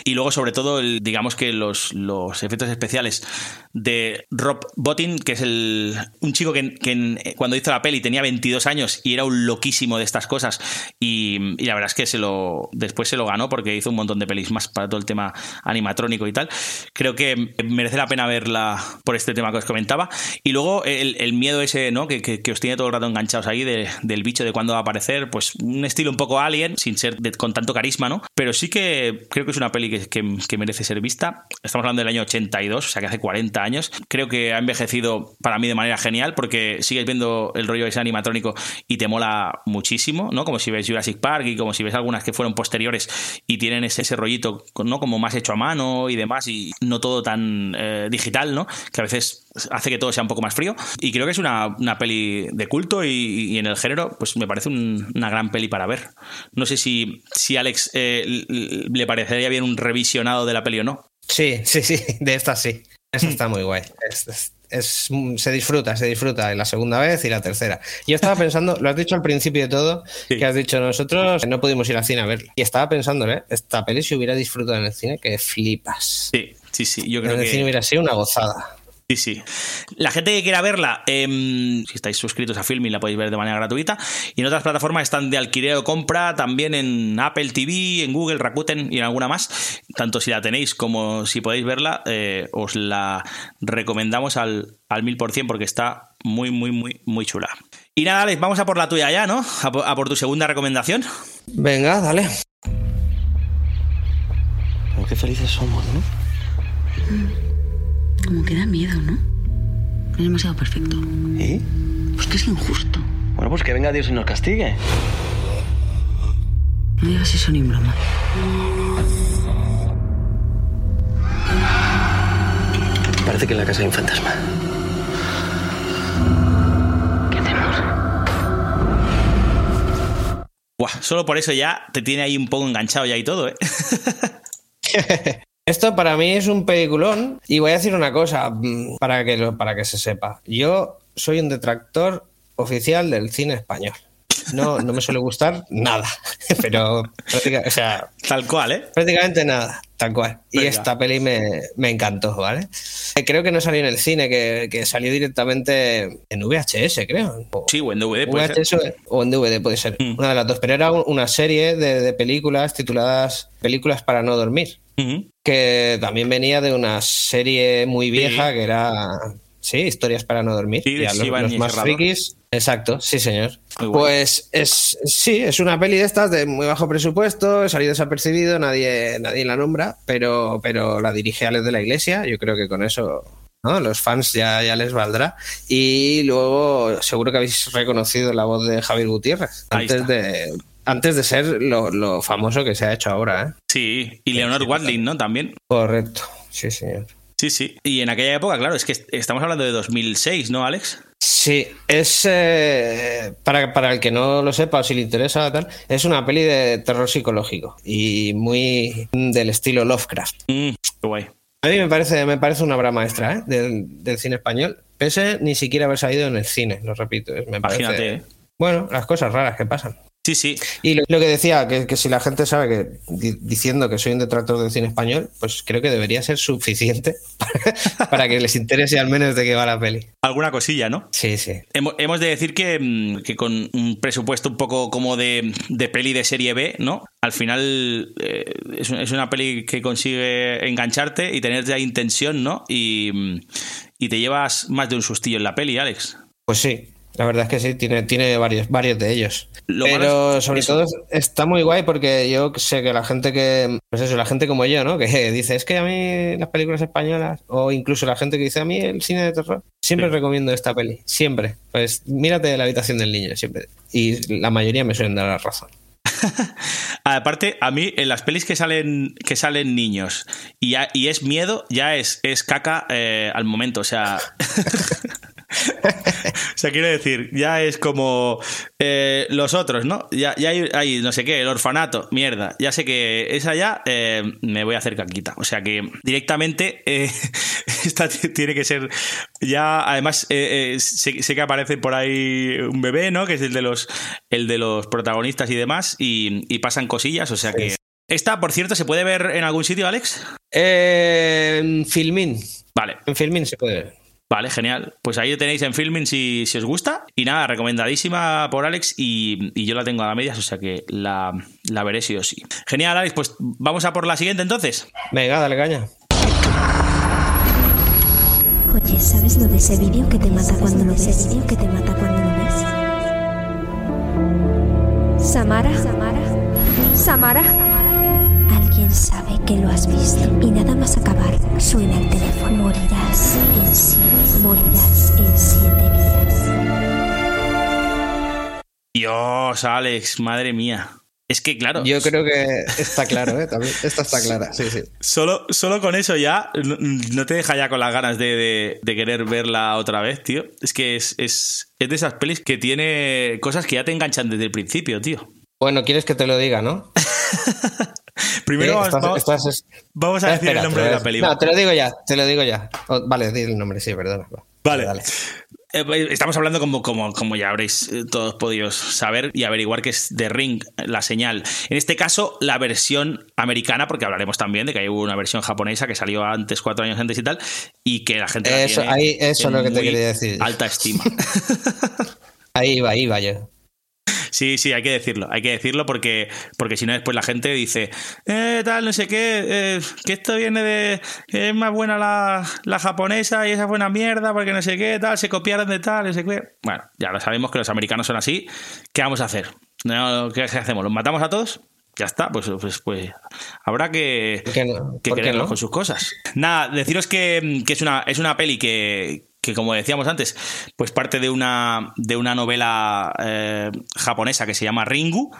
Y luego, sobre todo, digamos que los, los, efectos especiales de Rob Bottin, que es el, un chico que, que, cuando hizo la peli tenía 22 años y era un loquísimo de estas cosas. Y, y la verdad es que se lo, después se lo ganó porque hizo un montón de pelis más para todo el tema animatrónico y tal. Creo que merece la pena verla por este tema que os comentaba. Y luego luego el, miedo ese, ¿no? Que, os tiene todo el rato enganchados ahí de- del bicho de cuándo va a aparecer, pues un estilo un poco alien, sin ser con tanto carisma, ¿no? Pero sí que creo que es una peli que merece ser vista. Estamos hablando del año 82, o sea que hace 40 años. Creo que ha envejecido para mí de manera genial porque sigues viendo el rollo ese animatrónico y te mola muchísimo, ¿no? Como si ves Jurassic Park y como si ves algunas que fueron posteriores y tienen ese, ese rollito, ¿no? Como más hecho a mano y demás y no todo tan eh, digital, ¿no? Que a veces hace que todo sea un poco más frío. Y creo que es una, una peli de culto y, y en el género, pues me parece un- una gran peli para ver. No sé si, si Alex eh, le parecería bien un revisionado de la peli o no. Sí, sí, sí, de esta sí. Esta está muy guay. Es- es- es- se disfruta, se disfruta en la segunda vez y la tercera. Yo estaba pensando, lo has dicho al principio de todo, que has dicho nosotros no pudimos ir al cine a verla. Y estaba pensando, ¿eh? Esta peli si hubiera disfrutado en el cine, que flipas. Sí, sí, sí. Yo En creo el que. cine hubiera sido una gozada. Sí, sí. La gente que quiera verla, em, si estáis suscritos a Filmin, la podéis ver de manera gratuita. Y en otras plataformas están de alquiler o compra, también en Apple TV, en Google, Rakuten y en alguna más. Tanto si la tenéis como si podéis verla, eh, os la recomendamos al, al mil por cien porque está muy, muy, muy, muy chula. Y nada, Alex, vamos a por la tuya ya, ¿no? A por, a por tu segunda recomendación. Venga, dale. Qué felices somos, ¿no? Como que da miedo, ¿no? Es demasiado perfecto. ¿Y? Pues que es injusto. Bueno, pues que venga Dios y nos castigue. No digas eso ni en broma. Parece que en la casa hay un fantasma. ¿Qué hacemos? Buah, solo por eso ya te tiene ahí un poco enganchado ya y todo, ¿eh? Esto para mí es un peliculón y voy a decir una cosa mm, para que, lo- para que se sepa. Yo soy un detractor oficial del cine español. No, no me suele gustar nada, pero o sea, Tal cual, ¿eh? prácticamente nada, tal cual. Y esta peli me, me encantó, ¿vale? Eh, Creo que no salió en el cine, que, que salió directamente en VHS, creo. O- Sí, o en DVD, puede ser. VHS o en DVD, puede ser. Una de las dos. Pero era un- una serie de, de películas tituladas Películas para no dormir. Que también venía de una serie muy vieja Sí. que era. Sí, historias para no dormir. Sí, los, más frikis. Exacto, sí, señor. Pues es sí, es una peli de estas de muy bajo presupuesto, salido desapercibido, nadie, nadie la nombra, pero, pero la dirige Alex de la Iglesia. Yo creo que con eso ¿no? los fans ya, ya les valdrá. Y luego seguro que habéis reconocido la voz de Javier Gutiérrez Ahí antes está. de, antes de ser lo, lo famoso que se ha hecho ahora. ¿eh? Sí, y Leonor Watling, ¿no? También. Correcto, sí, señor. Sí, sí. Y en aquella época, claro, es que est- estamos hablando de 2006, ¿no, Alex? Sí, es eh, para, para el que no lo sepa o si le interesa tal, es una peli de terror psicológico y muy del estilo Lovecraft. Mm, qué guay. A mí me parece, me parece una obra maestra ¿eh? del, del cine español, pese ni siquiera haber salido en el cine, lo repito. es- Me parece, Imagínate, ¿eh? Bueno, las cosas raras que pasan. Sí, sí. Y lo, lo que decía, que, que si la gente sabe que di- diciendo que soy un detractor del cine español, pues creo que debería ser suficiente para, para que les interese al menos de qué va la peli. Alguna cosilla, ¿no? Sí, sí. Hemo- Hemos de decir que, mm, que con un presupuesto un poco como de, de peli de serie B, ¿no? Al final eh, es, un- es una peli que consigue engancharte y tenerte ahí intención, ¿no? Y, mm, y te llevas más de un sustillo en la peli, Alex. Pues sí, la verdad es que sí, tiene, tiene varios, varios de ellos. Lo Pero es- sobre eso. todo está muy guay porque yo sé que la gente que, pues eso, la gente como yo, ¿no? Que dice, es que a mí las películas españolas, o incluso la gente que dice, a mí el cine de terror, siempre Sí. recomiendo esta peli, siempre. Pues mírate la habitación del niño, siempre. Y la mayoría me suelen dar la razón. Aparte, a mí en las pelis que salen que salen niños y, ya- y es miedo, ya es, es caca eh, al momento. O sea. o sea, quiero decir, ya es como eh, los otros, ¿no? Ya, ya hay, hay no sé qué, el orfanato, mierda. Ya sé que esa ya eh, me voy a hacer caquita. O sea que directamente eh, esta tiene que ser ya. Además, eh, sé, sé que aparece por ahí un bebé, ¿no? Que es el de los, el de los protagonistas y demás. Y, y pasan cosillas. O sea que. Esta, por cierto, ¿se puede ver en algún sitio, Alex? Eh, en Filmin. Vale. En Filmin se puede ver. Vale, genial. Pues ahí lo tenéis en Filming si, si os gusta. Y nada, recomendadísima por Alex y, y yo la tengo a la medias, o sea que la, la veré sí o sí. Genial, Alex, pues vamos a por la siguiente entonces. Venga, dale caña. Oye, ¿sabes lo de ese vídeo que te mata cuando lo ves? vídeo que te mata cuando lo ves? Samara, Samara, Samara. Alguien sabe que lo has visto y nada más acabar suena el teléfono. Morirás en siete, morirás en siete días. Dios, Alex, madre mía. Es que, claro. Yo creo que está claro, ¿eh? También. Esta está clara, sí, sí. Solo, solo con eso ya no, te deja ya con las ganas de, de- de querer verla otra vez, tío. Es que es, es, es de esas pelis que tiene cosas que ya te enganchan desde el principio, tío. Bueno, quieres que te lo diga, ¿no? Primero Eh, vamos, estás- vamos- estás- es- vamos a decir Espera, el nombre de la. No, te lo digo ya, te lo digo ya. Oh, vale, di el nombre, sí, perdona. va. Vale. Dale. Eh, Estamos hablando como, como, como ya habréis eh, todos podido saber y averiguar que es The Ring, la señal. En este caso, la versión americana, porque hablaremos también de que hay una versión japonesa que salió antes, cuatro años antes y tal, y que la gente la Eso, tiene ahí- eso es lo que te quería decir. Alta estima. Ahí iba, ahí iba yo. Sí, sí, hay que decirlo, hay que decirlo porque, porque si no después la gente dice, eh, tal, no sé qué, eh, que esto viene de, que es más buena la, la japonesa y esa buena mierda porque no sé qué, tal, se copiaron de tal, no sé qué. Bueno, ya lo sabemos que los americanos son así, ¿qué vamos a hacer? No, ¿Qué hacemos? ¿Los matamos a todos? Ya está, pues, pues, pues habrá que, que ¿Por qué quererlos no? con sus cosas. Nada, deciros que, que es, una, es una peli que, que, como decíamos antes, pues parte de una, de una novela eh, japonesa que se llama Ringu.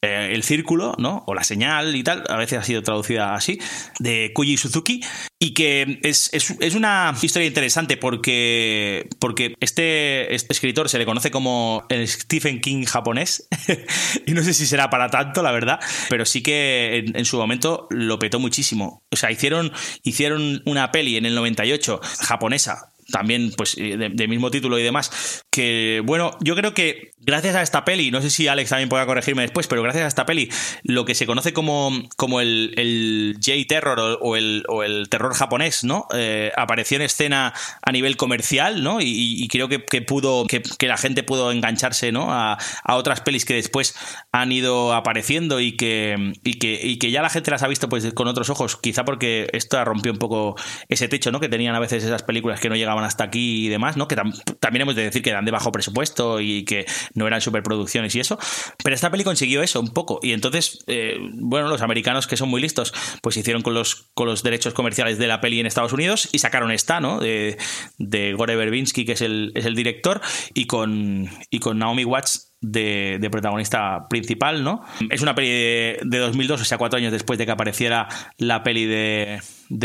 eh, el círculo, ¿no? O la señal y tal, a veces ha sido traducida así, de Kuji Suzuki, y que es, es- es una historia interesante porque, porque este, este escritor se le conoce como el Stephen King japonés, y no sé si será para tanto, la verdad, pero sí que en, en su momento lo petó muchísimo. O sea, hicieron, hicieron una peli en el 98 japonesa también pues eh, de, de mismo título y demás que bueno yo creo que gracias a esta peli no sé si Alex también pueda corregirme después pero gracias a esta peli lo que se conoce como, como el, el J-terror o, el, o el terror japonés no Eh, apareció en escena a nivel comercial no y creo que, que pudo que, que la gente pudo engancharse no a, a otras pelis que después han ido apareciendo y que, y que y que ya la gente las ha visto pues con otros ojos quizá porque esto rompió un poco ese techo no que tenían a veces esas películas que no llegaban hasta aquí y demás no que tam- también hemos de decir que eran de bajo presupuesto y que no eran superproducciones y eso pero esta peli consiguió eso un poco. Y entonces eh, bueno los americanos que son muy listos pues hicieron con los con los derechos comerciales de la peli en Estados Unidos y sacaron esta no de, de Gore Verbinski que es el, es el director y con y con Naomi Watts de, protagonista principal, ¿no? Es una peli de, de 2002, o sea, cuatro años después de que apareciera la peli de,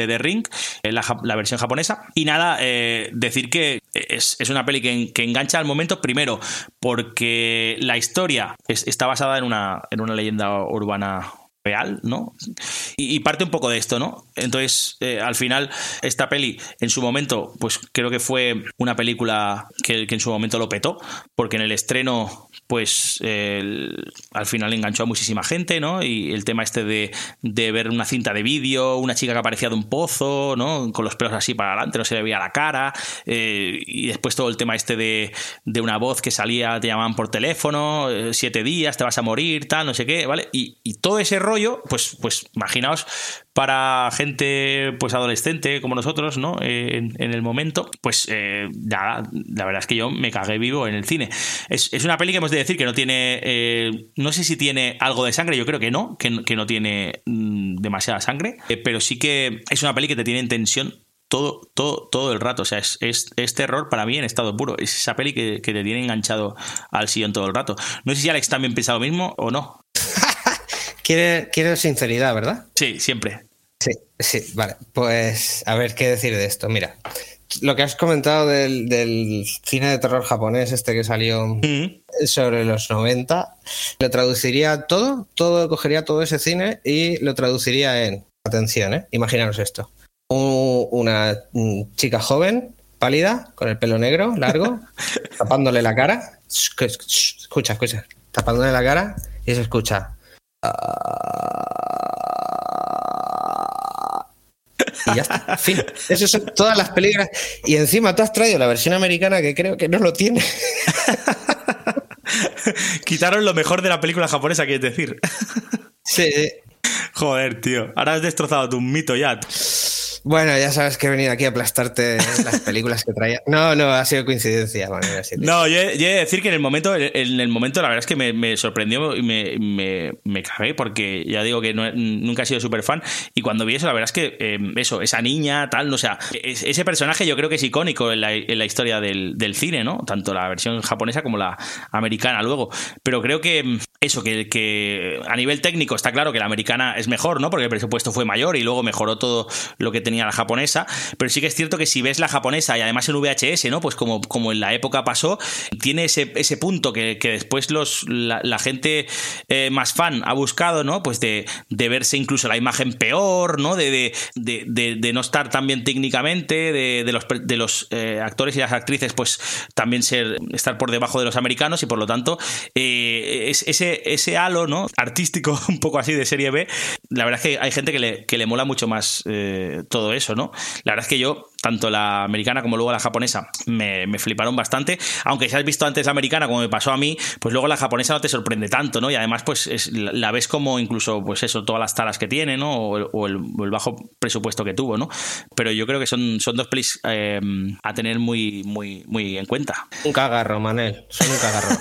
The Ring, eh, la, la versión japonesa. Y nada, eh, decir que es, es una peli que, en- que engancha al momento, primero, porque la historia es- está basada en una, en una leyenda urbana real, ¿no? Y, parte un poco de esto, ¿no? Entonces, eh, al final, esta peli, en su momento, pues creo que fue una película que, que en su momento lo petó, porque en el estreno, pues al final enganchó a muchísima gente, ¿no? Y el tema este de, de ver una cinta de vídeo, una chica que aparecía de un pozo, ¿no? Con los pelos así para adelante, no se le veía la cara, eh, y después todo el tema este de, de una voz que salía, te llamaban por teléfono, eh, siete días, te vas a morir, tal, no sé qué, ¿vale? Y, y todo ese rollo, pues, pues imaginaos para gente pues adolescente como nosotros, ¿no? Eh, en, el momento, pues eh, la verdad es que yo me cagué vivo en el cine. Es, es una peli que hemos de decir que no tiene, eh, no sé si tiene algo de sangre, yo creo que no, que, no- tiene mm, demasiada sangre, pero sí que es una peli que te tiene en tensión todo, todo, todo el rato. O sea, es, es, es terror para mí en estado puro. Es esa peli que, que te tiene enganchado al sillón todo el rato. No sé si Alex también piensa lo mismo o no. Quiere, quiere sinceridad, ¿verdad? Sí, siempre. Sí, sí, vale. Pues a ver qué decir de esto. Mira, lo que has comentado del, del cine de terror japonés, este que salió sobre los 90, lo traduciría todo, todo, cogería todo ese cine y lo traduciría en, atención, ¿eh? imaginaros esto, una mm, chica joven, pálida, con el pelo negro, largo, tapándole la cara, escucha, escucha, tapándole la cara y se escucha. Y ya está, fin. Esas son todas las películas. Y encima tú has traído la versión americana que creo que no lo tiene. Quitaron lo mejor de la película japonesa, quieres decir. Sí. Joder, tío. Ahora has destrozado tu mito ya. Bueno, ya sabes que he venido aquí a aplastarte las películas que traía. No, no, ha sido coincidencia. No, yo, yo he de decir que en el momento, en el momento la verdad es que me, sorprendió y me, me, me cagué porque ya digo que nunca he sido súper fan y cuando vi eso la verdad es que eh, eso, esa niña, tal, no, sea, es- ese personaje yo creo que es icónico en la, en la historia del, del cine, ¿no? Tanto la versión japonesa como la americana luego. Pero creo que mm, eso, que, que a nivel técnico está claro que la americana es mejor, ¿no? Porque el presupuesto fue mayor y luego mejoró todo lo que tenía la japonesa. Pero sí que es cierto que si ves la japonesa y además en VHS, ¿no? Pues como, como en la época pasó, tiene ese, ese punto que, que después los, la, la gente eh, más fan ha buscado, ¿no? Pues de, de verse incluso la imagen peor, ¿no? De, de, de, no estar tan bien técnicamente, de, los, de los eh, actores y las actrices, pues también ser, estar por debajo de los americanos y por lo tanto eh, es- ese, ese halo, ¿no? Artístico, un poco así de serie B, la verdad es que hay gente que le, que le mola mucho más eh, todo eso, ¿no? La verdad es que yo, tanto la americana como luego la japonesa, me, me fliparon bastante. Aunque si has visto antes la americana, como me pasó a mí, pues luego la japonesa no te sorprende tanto, ¿no? Y además, pues es- la, ves como incluso, pues eso, todas las taras que tiene, ¿no? O el, o el- o el bajo presupuesto que tuvo, ¿no? Pero yo creo que son, son dos pelis eh, a tener muy, muy, muy en cuenta. Un cagarro, Manel. Son un cagarro.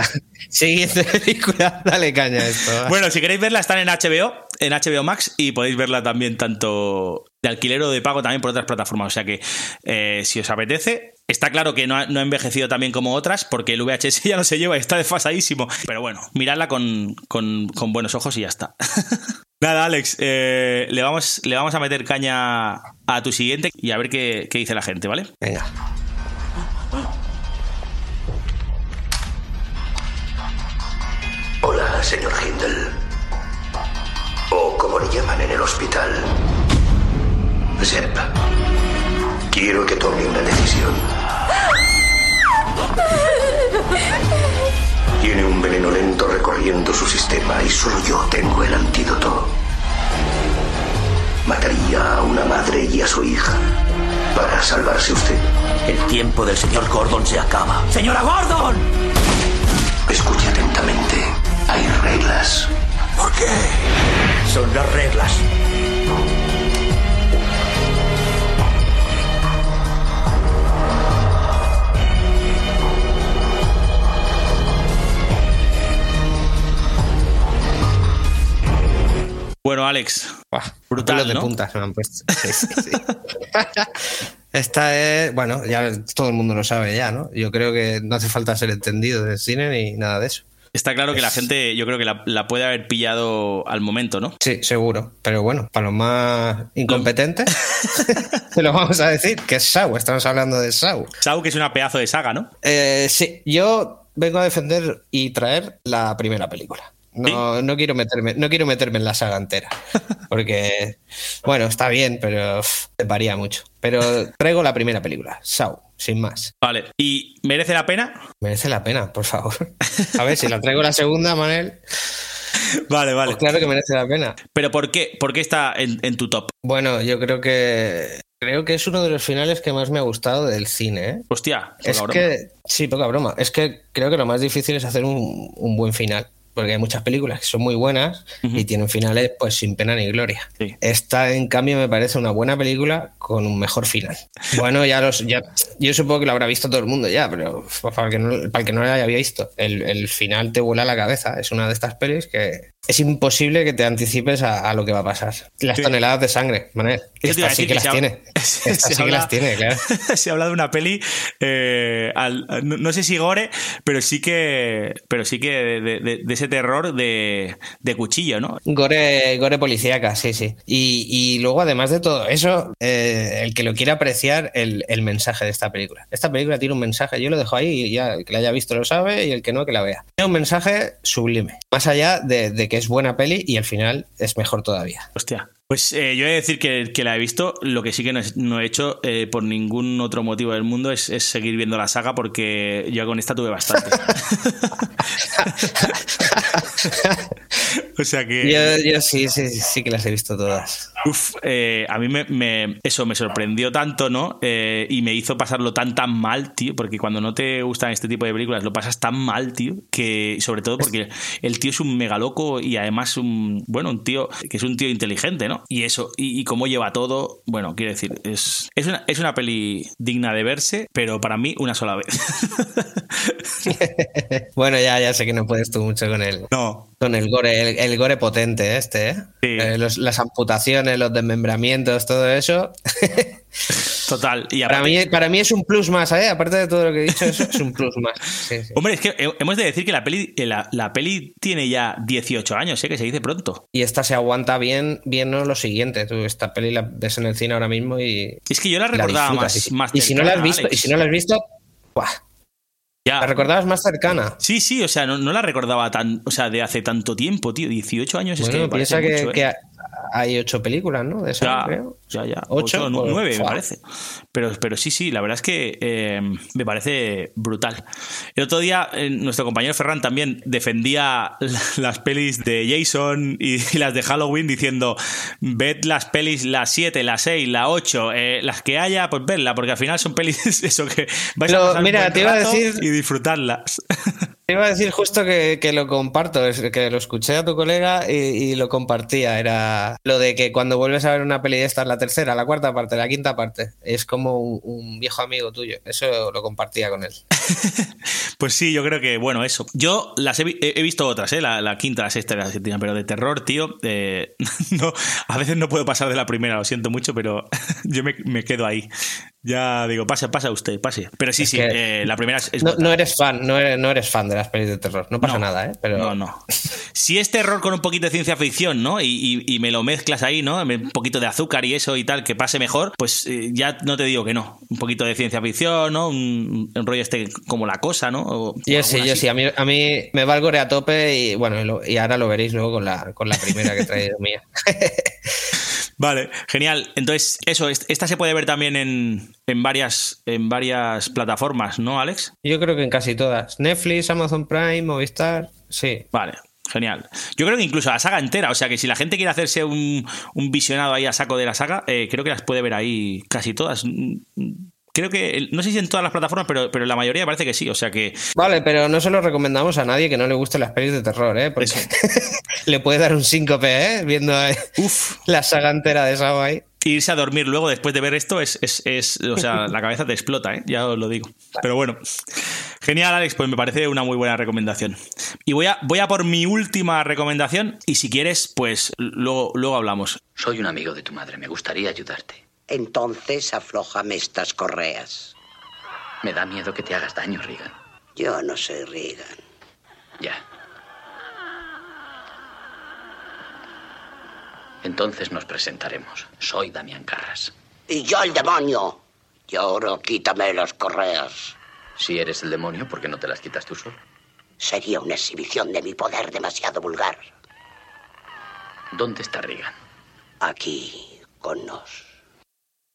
Siguiente película, dale caña a esto. Bueno, si queréis verla, están en HBO, en HBO Max, y podéis verla también tanto de alquiler o de pago también por otras plataformas. O sea que eh, si os apetece, está claro que no ha, no ha envejecido también como otras, porque el VHS ya no se lleva y está desfasadísimo. Pero bueno, miradla con, con- con buenos ojos y ya está. Nada, Alex, eh, le, vamos, le vamos a meter caña a tu siguiente y a ver qué, qué dice la gente, ¿vale? Venga. Hola, señor Hindle. O como le llaman en el hospital. Sepp. Quiero que tome una decisión. Tiene un veneno lento recorriendo su sistema y solo yo tengo el antídoto. Mataría a una madre y a su hija para salvarse usted. El tiempo del señor Gordon se acaba. ¡Señora Gordon! Escuche atentamente. Hay reglas. ¿Por qué? Son las reglas. Bueno, Alex, Buah, Brutal, de ¿no? me han puesto. Sí, sí, sí. Esta es, bueno, ya todo el mundo lo sabe ya, ¿no? Yo creo que no hace falta ser entendido del cine ni nada de eso. está claro que la gente, yo creo que la, la puede haber pillado al momento, ¿no? Sí, seguro. Pero bueno, para los más incompetentes, te lo vamos a decir, que es Sau, estamos hablando de Sau. Sau, que es una pedazo de saga, ¿no? Eh, sí, yo vengo a defender y traer la primera película. No, no quiero meterme, no quiero meterme en la saga entera. Porque, bueno, está bien, pero uf, varía mucho. Pero traigo la primera película, Sau, sin más. Vale. ¿Y merece la pena? Merece la pena, por favor. A ver, si la traigo la segunda, Manel. Vale, vale. Pues claro que merece la pena. Pero ¿por qué? ¿Por qué está en, en tu top? Bueno, yo creo que creo que es uno de los finales que más me ha gustado del cine. ¿eh? Hostia, poca Es broma. que, sí, poca broma. Es que creo que lo más difícil es hacer un, un buen final. Porque hay muchas películas que son muy buenas y tienen finales pues sin pena ni gloria. Sí. Esta, en cambio, me parece una buena película con un mejor final. Bueno, ya los, ya, yo supongo que lo habrá visto todo el mundo ya, pero para el que no, para el que no lo haya visto, el, el final te vuela la cabeza. Es una de estas pelis que es imposible que te anticipes a, a lo que va a pasar. Las Sí. toneladas de sangre, a Estas sí que las ha- tiene. se Estas sí que las tiene, claro. se habla de una peli, eh, al- no, no sé si gore, pero sí que, pero sí que de, de- de ese terror de, de cuchillo, ¿no? Gore, gore policíaca, sí, sí. Y, y luego, además de todo eso, eh, el que lo quiera apreciar, el, el mensaje de esta película. Esta película tiene un mensaje, yo lo dejo ahí y ya el que la haya visto lo sabe y el que no, que la vea. Tiene un mensaje sublime. Más allá de, de que es buena peli y al final es mejor todavía. Hostia. Pues eh, yo he de decir que, que la he visto, lo que sí que no, es- no he hecho eh, por ningún otro motivo del mundo es, es seguir viendo la saga porque yo con esta tuve bastante. O sea que. Yo, yo sí, sí, sí que las he visto todas. Uf, eh, a mí me, me- eso me sorprendió tanto, ¿no? Eh, y me hizo pasarlo tan, tan mal, tío, porque cuando no te gustan este tipo de películas lo pasas tan mal, tío, que sobre todo porque el tío es un mega loco y además un, bueno, un tío que es un tío inteligente, ¿no? Y eso, y, y cómo lleva todo, bueno, quiero decir, es, es, una, es una peli digna de verse, pero para mí una sola vez. Bueno, ya, ya sé que no puedes tú mucho con el, no. con el gore, el, el gore potente este, ¿eh? Eh, los- las amputaciones, los desmembramientos, todo eso. Total. Y para, mí, para mí es un plus más, ¿eh? Aparte de todo lo que he dicho, eso es un plus más. Sí, sí. Hombre, es que he- hemos de decir que la peli, la, la peli tiene ya 18 años, ¿eh? que se dice pronto. Y esta se aguanta bien, bien ¿no? lo siguiente. Tú esta peli la ves en el cine ahora mismo y. Es que yo la recordaba disfrutas. más, Y, más y si no la has visto, y si no la has visto, ¡buah! Ya. La recordabas más cercana. Sí, sí, o sea, no, no la recordaba tan, o sea, de hace tanto tiempo, tío, 18 años es que me parece piensa que, mucho, ¿eh? que hay ocho películas, ¿no? De esa, creo. Ya, ya. Ocho, pues, nueve, me parece. Pero, pero sí, sí, la verdad es que eh, me parece brutal. El otro día, eh, nuestro compañero Ferran también defendía la- las pelis de Jason y, y las de Halloween diciendo: ved las pelis, las 7, las 6, la 8, eh, las que haya, pues vedla, porque al final son pelis eso que vais a pasar mira, te iba a decir- y disfrutarlas. Iba a decir justo que, que lo comparto, que lo escuché a tu colega y, y lo compartía. Era lo de que cuando vuelves a ver una peli de esta, la tercera, la cuarta parte, la quinta parte, es como un, viejo amigo tuyo. Eso lo compartía con él. Pues sí, yo creo que, bueno, eso. Yo las he, vi- he- he visto otras, ¿eh? La, la quinta, la sexta la séptima, pero de terror, tío, eh, no, a veces no puedo pasar de la primera, lo siento mucho, pero yo me quedo ahí. Ya digo, pasa, pasa usted, pase. Pero sí, Es sí, eh, la primera es... No, no eres fan, no eres, no eres fan de las pelis de terror. No pasa nada, ¿eh? Pero No, no. Si es terror con un poquito de ciencia ficción, ¿no? Y, y- y me lo mezclas ahí, ¿no? Un poquito de azúcar y eso y tal, que pase mejor, pues eh, ya no te digo que no. Un poquito de ciencia ficción, ¿no? Un, un rollo este como la cosa, ¿no? O- Yo sí, yo así. sí. A mí, a mí me va el gore a tope y bueno, y, lo- y ahora lo veréis luego con la, con la primera que he traído mía. Vale, genial. Entonces, eso, est- esta se puede ver también en, en, varias, en varias plataformas, ¿no, Alex? Yo creo que en casi todas. Netflix, Amazon Prime, Movistar, sí. Vale, genial. Yo creo que incluso la saga entera, o sea que si la gente quiere hacerse un, un visionado ahí a saco de la saga, eh, creo que las puede ver ahí casi todas. Creo que, no sé si en todas las plataformas, pero, pero en la mayoría parece que sí, o sea que... Vale, pero no se lo recomendamos a nadie que no le gusten las pelis de terror, ¿eh? Porque le puede dar un síncope, ¿eh? Viendo eh, la saga entera de Sao ahí. Irse a dormir luego después de ver esto es, es, es- o sea, la cabeza te explota, ¿eh? ya os lo digo. Pero bueno, genial Alex, pues me parece una muy buena recomendación. Y voy a, voy a por mi última recomendación y si quieres, pues luego, luego hablamos. Soy un amigo de tu madre, me gustaría ayudarte. Entonces aflójame estas correas. Me da miedo que te hagas daño, Regan. Yo no soy Regan. Ya. Entonces nos presentaremos. Soy Damián Carras. Y yo el demonio. Y ahora quítame las correas. Si eres el demonio, ¿por qué no te las quitas tú solo? Sería una exhibición de mi poder demasiado vulgar. ¿Dónde está Regan? Aquí, con nos.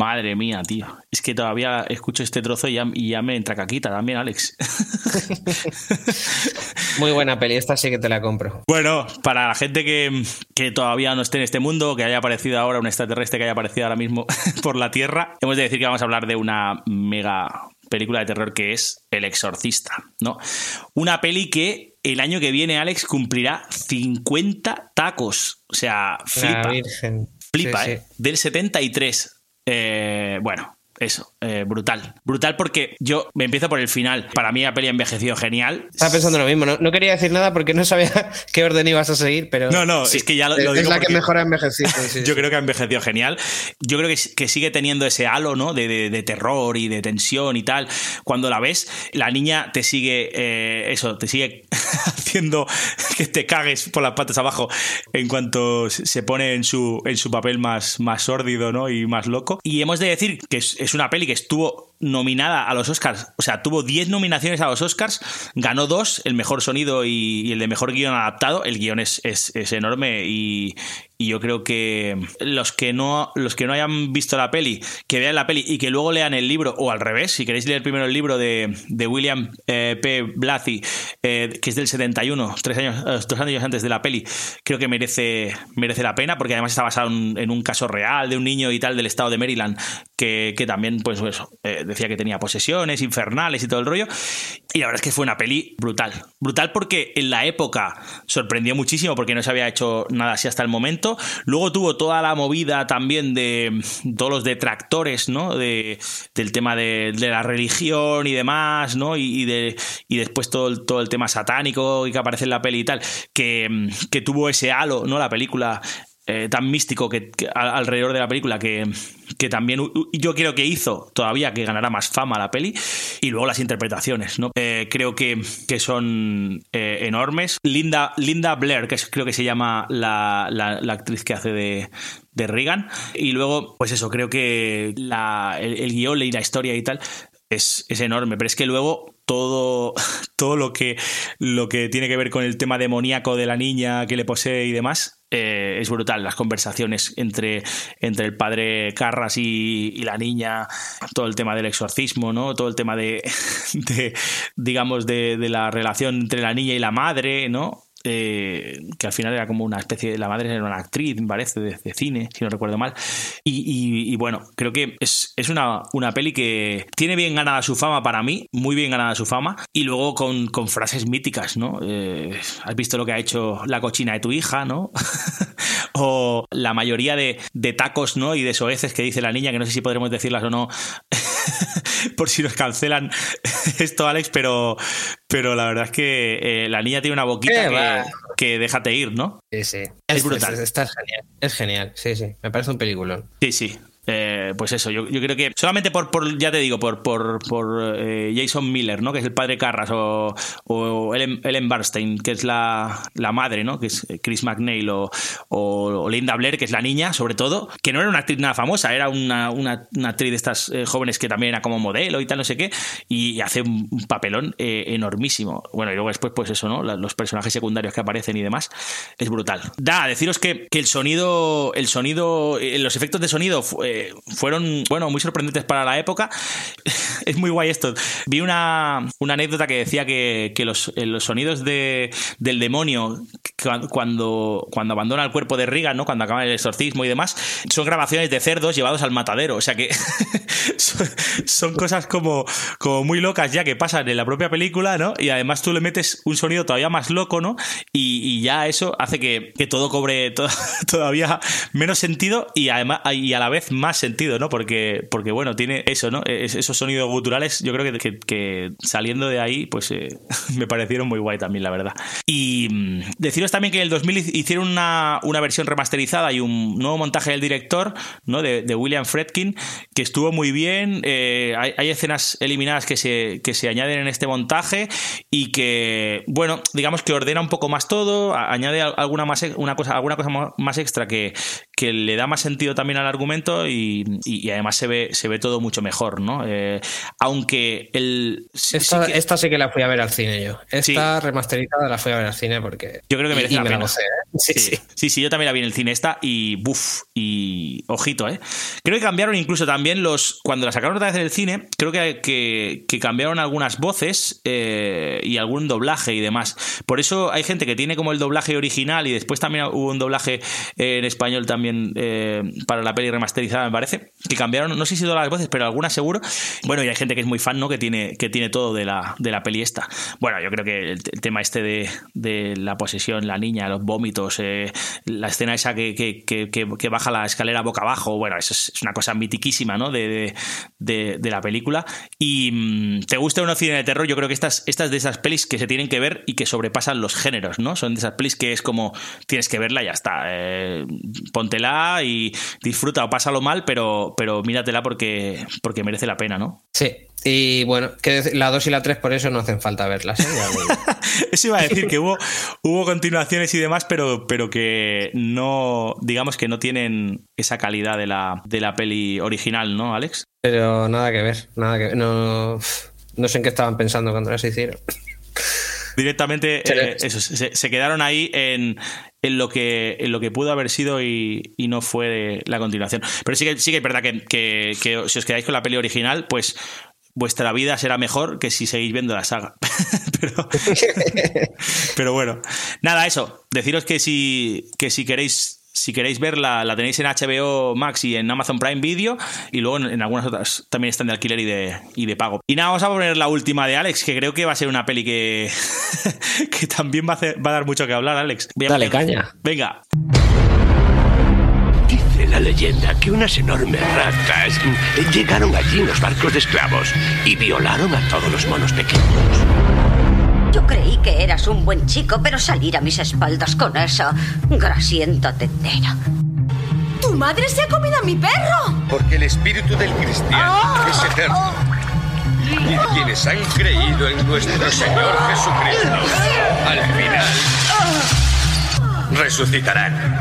Madre mía, tío. Es que todavía escucho este trozo y ya, y ya me entra caquita también, Alex. Muy buena peli, esta sí que te la compro. Bueno, para la gente que, que todavía no esté en este mundo, que haya aparecido ahora un extraterrestre que haya aparecido ahora mismo por la Tierra, hemos de decir que vamos a hablar de una mega película de terror que es El Exorcista, ¿no? Una peli que el año que viene, Alex, cumplirá 50 tacos. O sea, flipa. La Virgen. Flipa, Sí, ¿eh? Del 73. Eh, bueno, eso, eh, brutal. Brutal porque yo me empiezo por el final. Para mí la peli ha envejecido genial. Estaba pensando lo mismo. No, no quería decir nada porque no sabía qué orden ibas a seguir, pero. No, no, sí, es que ya lo, lo es digo la que mejor ha envejecido. sí, Yo sí. creo que ha envejecido genial. Yo creo que, que sigue teniendo ese halo, ¿no? De, de- de terror y de tensión y tal. Cuando la ves, la niña te sigue, eh, eso, te sigue haciendo que te cagues por las patas abajo en cuanto se pone en su, en su papel más, más sórdido, ¿no? Y más loco. Y hemos de decir que es, es una peli que estuvo nominada a los Oscars, o sea, tuvo 10 nominaciones a los Oscars, ganó dos, el mejor sonido y, el de mejor guion adaptado. El guion es, es, es enorme y, y yo creo que los que no los que no hayan visto la peli, que vean la peli y que luego lean el libro, o al revés, si queréis leer primero el libro de, de William eh, P. Blathy, eh, que es del 71, tres años, eh, dos años antes de la peli, creo que merece, merece la pena, porque además está basado en, un caso real de un niño y tal del estado de Maryland, que, que también, pues eso, decía que tenía posesiones infernales y todo el rollo. Y la verdad es que fue una peli brutal. Brutal porque en la época sorprendió muchísimo, porque no se había hecho nada así hasta el momento Luego tuvo toda la movida también de todos los detractores, ¿no? De, del tema de, la religión y demás, ¿no? Y, de, y después todo el, todo el tema satánico que aparece en la peli y tal, que, que tuvo ese halo, ¿no? La película eh, tan místico que, alrededor de la película que, también yo creo que hizo todavía que ganara más fama la peli y luego las interpretaciones no eh, creo que, son eh, enormes. Linda Linda Blair que creo que se llama la, actriz que hace de, de Reagan y luego pues eso creo que la, el, guion y la historia y tal es, es, enorme, pero es que luego todo, todo lo que, lo que tiene que ver con el tema demoníaco de la niña que le posee y demás, eh, es brutal. Las conversaciones entre, entre el padre Carras y, la niña, todo el tema del exorcismo, ¿no? Todo el tema de, digamos, de, de, la relación entre la niña y la madre, ¿no? Eh, que al final era como una especie de. La madre era una actriz, me parece, de, cine, si no recuerdo mal. Y, bueno, creo que es, una, una, peli que tiene bien ganada su fama para mí, muy bien ganada su fama, y luego con, frases míticas, ¿no? Eh, has visto lo que ha hecho la cochina de tu hija, ¿no? o la mayoría de, tacos, ¿no? Y de soeces que dice la niña, que no sé si podremos decirlas o no. por si nos cancelan esto, Alex, pero, pero la verdad es que eh, la niña tiene una boquita que, que déjate ir, ¿no? Sí, sí. Es, brutal. Es, genial. Es genial, sí, sí. Me parece un peliculón. Sí, sí. Eh, pues eso, yo, creo que solamente por, por, ya te digo, por, por, por eh, Jason Miller, ¿no? Que es el padre Carras, o, Ellen, Ellen, Barstein, que es la, la, madre, ¿no? Que es Chris McNeil, o, o, Linda Blair, que es la niña, sobre todo, que no era una actriz nada famosa, era una, una, actriz de estas eh, jóvenes que también era como modelo y tal, no sé qué, y, hace un papelón enormísimo. Bueno, y luego después, pues eso, ¿no? Los personajes secundarios que aparecen y demás, es brutal. Da, deciros que, que el sonido, el sonido, los efectos de sonido fueron, bueno, muy sorprendentes para la época. es muy guay esto. Vi una, anécdota que decía que, los, eh, los, sonidos de, del demonio cuando, cuando abandona el cuerpo de Riga, ¿no? cuando acaba el exorcismo y demás, son grabaciones de cerdos llevados al matadero. O sea que son, cosas como, como muy locas ya que pasan en la propia película, ¿no? Y además tú le metes un sonido todavía más loco, ¿no? Y, ya eso hace que, todo cobre todavía menos sentido y además y a la vez más sentido, ¿no? Porque, porque bueno, tiene eso, ¿no? esos sonidos guturales, yo creo que, saliendo de ahí, pues eh, me parecieron muy guay también, la verdad. Y mm, deciros también que en el 2000 hicieron una, una versión remasterizada y un nuevo montaje del director, ¿no? De, William Fredkin, que estuvo muy bien. Eh, hay, escenas eliminadas que se, que se añaden en este montaje y que, bueno, digamos que ordena un poco más todo, añade alguna, más, una cosa, alguna cosa más extra que, que le da más sentido también al argumento y, además se ve, se ve todo mucho mejor, ¿no? Eh, aunque el... Esta, sí que... la fui a ver al cine yo. Esta remasterizada la fui a ver al cine porque... Yo creo que merece la pena. ¿eh? sí, sí, sí, yo también la vi en el cine esta y buf, y ojito, ¿eh? Creo que cambiaron incluso también los... Cuando la sacaron otra vez en el cine, creo que, que, cambiaron algunas voces eh, y algún doblaje y demás. Por eso hay gente que tiene como el doblaje original y después también hubo un doblaje en español también para la peli remasterizada parece, que cambiaron, no sé si todas las voces, pero algunas seguro. Bueno, y hay gente que es muy fan, ¿no? Que tiene, que tiene todo de la, de la peli esta. Bueno, yo creo que el, tema este de, de, la posesión, la niña, los vómitos, eh, la escena esa que, que, que, baja la escalera boca abajo, bueno, eso es, una cosa mitiquísima, ¿no? De, de, de la película. Y mm, te gusta uno cine de terror, yo creo que estas, estas de esas pelis que se tienen que ver y que sobrepasan los géneros, ¿no? Son de esas pelis que es como tienes que verla y ya está. Eh, póntela y disfruta o pásalo mal, pero, pero míratela porque, porque merece la pena, ¿no? Sí. Y bueno, que la 2 y la 3 por eso no hacen falta verlas. ¿eh? Eso iba a decir que hubo, hubo continuaciones y demás, pero, pero que no, digamos que no tienen esa calidad de la, de la peli original, ¿no, Alex? Pero nada que ver, nada que ver. No, no sé en qué estaban pensando cuando las hicieron. Directamente eh, eso, se, se quedaron ahí en, en lo que, en lo que pudo haber sido y, y no fue la continuación. Pero sí que, sí que es verdad que, que- que si os quedáis con la peli original, pues vuestra vida será mejor que si seguís viendo la saga. pero, pero bueno, nada, eso. Deciros que si, que si queréis. Si queréis verla, la tenéis en HBO Max y en Amazon Prime Video. Y luego en, en algunas otras también están de alquiler y de, y de pago. Y nada, vamos a poner la última de Alex, que creo que va a ser una peli que, que también va a, hacer- va a dar mucho que hablar, Alex. Voy a Dale, caña. Venga. Dice la leyenda que unas enormes ratas llegaron allí en los barcos de esclavos y violaron a todos los monos pequeños. Yo creí que eras un buen chico, pero salir a mis espaldas con esa grasienta tendera. ¡Tu madre se ha comido a mi perro! Porque el espíritu del cristiano es eterno. Y quienes han creído en nuestro Señor Jesucristo, al final, resucitarán.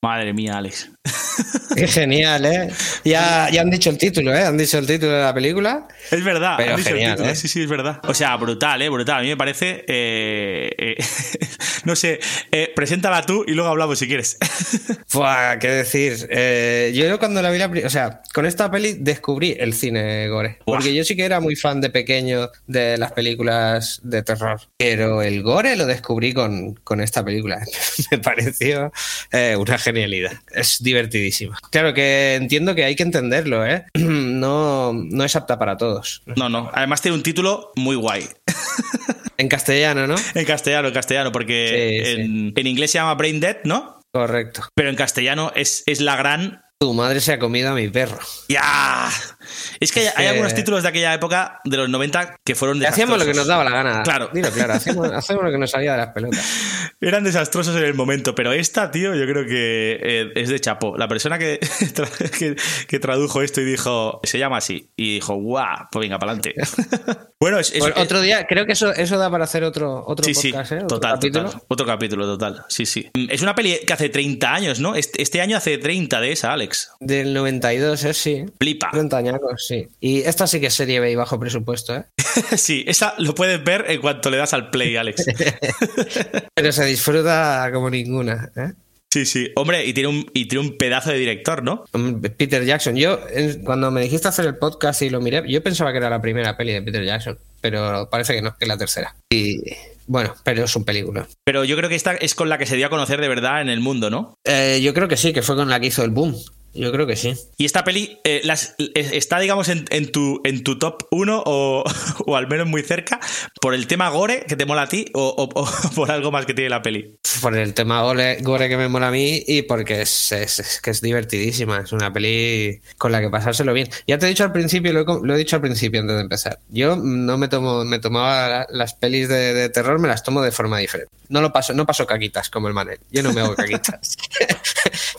Madre mía, Alex. Qué genial, ¿eh? Ya, ya han dicho el título, ¿eh? Han dicho el título de la película. Es verdad, Pero han dicho el genial, título, ¿eh? Sí, sí, es verdad. O sea, brutal, ¿eh? Brutal. A mí me parece. eh, eh, no sé, eh, preséntala tú y luego hablamos si quieres. Buah, qué decir. Eh, yo cuando la vi la o sea, con esta peli descubrí el cine gore. Porque yo sí que era muy fan de pequeño de las películas de terror. Pero el gore lo descubrí con, con esta película. Me pareció eh, una genialidad. Es divertidísima. Claro que entiendo que hay que entenderlo, ¿eh? No, no es apta para todos. No, no. Además tiene un título muy guay. En castellano, ¿no? En castellano, en castellano, porque Sí, sí. en, en inglés se llama Brain Dead, ¿no? Correcto. Pero en castellano es, es la gran. Tu madre se ha comido a mi perro. ¡Ya! Es que hay, Es algunos títulos de aquella época, de los 90, que fueron Hacíamos lo que nos desastrosos. daba la gana. Claro. Dilo claro, hacíamos, hacíamos lo que nos salía de las pelotas. Eran desastrosos en el momento, pero esta, tío, yo creo que eh, es de chapo. La persona que, tra- que, que tradujo esto y dijo, se llama así, y dijo, guau, pues venga, para adelante. bueno, es, es- Pues otro día, creo que eso, eso da para hacer otro, otro Sí, sí, podcast, ¿eh? Otro total, capítulo. total. Otro capítulo, total. Sí, sí. Es una peli que hace 30 años, ¿no? Este, este año hace 30 de esa, Alex. Del 92, ¿eh? Sí. Flipa. 30 sí. Y esta sí que es serie B y bajo presupuesto, ¿eh? sí, esa lo puedes ver en cuanto le das al play, Alex. Pero se disfruta como ninguna, ¿eh? Sí, sí. Hombre, y tiene un, y tiene un pedazo de director, ¿no? Peter Jackson. Yo, cuando me dijiste hacer el podcast y lo miré, yo pensaba que era la primera peli de Peter Jackson, pero parece que no, que es la tercera. Y bueno, pero es un película. Pero yo creo que esta es con la que se dio a conocer de verdad en el mundo, ¿no? Eh, yo creo que sí, que fue con la que hizo el boom. Yo creo que sí. Y esta peli eh, las- está, digamos, en, en tu, en tu top 1 o, o al menos muy cerca por el tema gore que te mola a ti o, o- o por algo más que tiene la peli. Por el tema gore, gore que me mola a mí y porque es, es- es que es divertidísima. Es una peli con la que pasárselo bien. Ya te he dicho al principio, lo he, lo he dicho al principio antes de empezar. Yo no me tomo, me tomaba la- las pelis de, de terror, me las tomo de forma diferente. No lo paso, no paso caquitas como el Manel. Yo no me hago caquitas.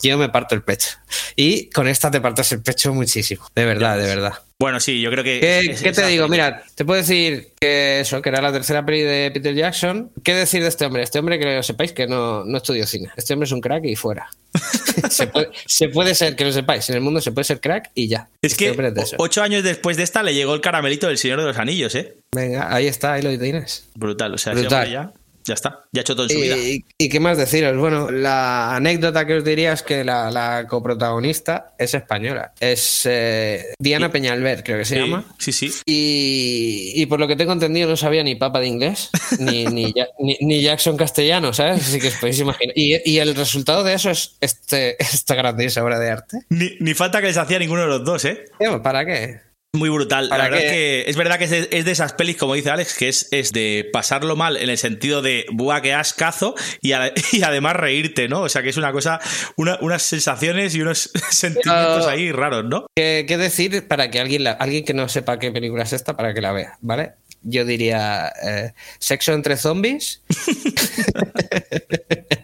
Yo me parto el pecho. Y con esta te partes el pecho muchísimo. De verdad, de verdad. Bueno, sí, yo creo que. ¿Qué, es- qué es te digo? Mira, te puedo decir que eso, que era la tercera peli de Peter Jackson. ¿Qué decir de este hombre? Este hombre que lo sepáis que no, no estudió cine. Este hombre es un crack y fuera. se, puede, se puede ser, que lo sepáis, en el mundo se puede ser crack y ya. Es que Este hombre es ocho años después de esta le llegó el caramelito del Señor de los Anillos, ¿eh? Venga, ahí está, ahí lo tienes. Brutal, o sea, Brutal. hombre ya, ya está, ya ha hecho todo en su vida. Y, y qué más deciros? Bueno, la anécdota que os diría es que la, la coprotagonista es española. Es eh, Diana Peñalver, creo que se Sí, llama. Sí, sí. Y, y por lo que te he entendido no sabía ni papa de inglés, ni, ni, Ja- ni- ni Jackson castellano, ¿sabes? Así que os podéis imaginar. Y, el resultado de eso es este, esta grandiosa obra de arte. Ni, falta que les hacía ninguno de los dos, ¿eh? ¿Para qué? Muy brutal. La ¿Para verdad es que es verdad que es de, es de esas pelis, como dice Alex, que es, es de pasarlo mal en el sentido de buah, que ascazo y, a- y además reírte, ¿no? O sea que es una cosa, una- unas sensaciones y unos sentimientos ahí raros, ¿no? ¿Qué, qué decir para que alguien, la- alguien que no sepa qué película es esta, para que la vea, ¿vale? Yo diría eh, sexo entre zombies.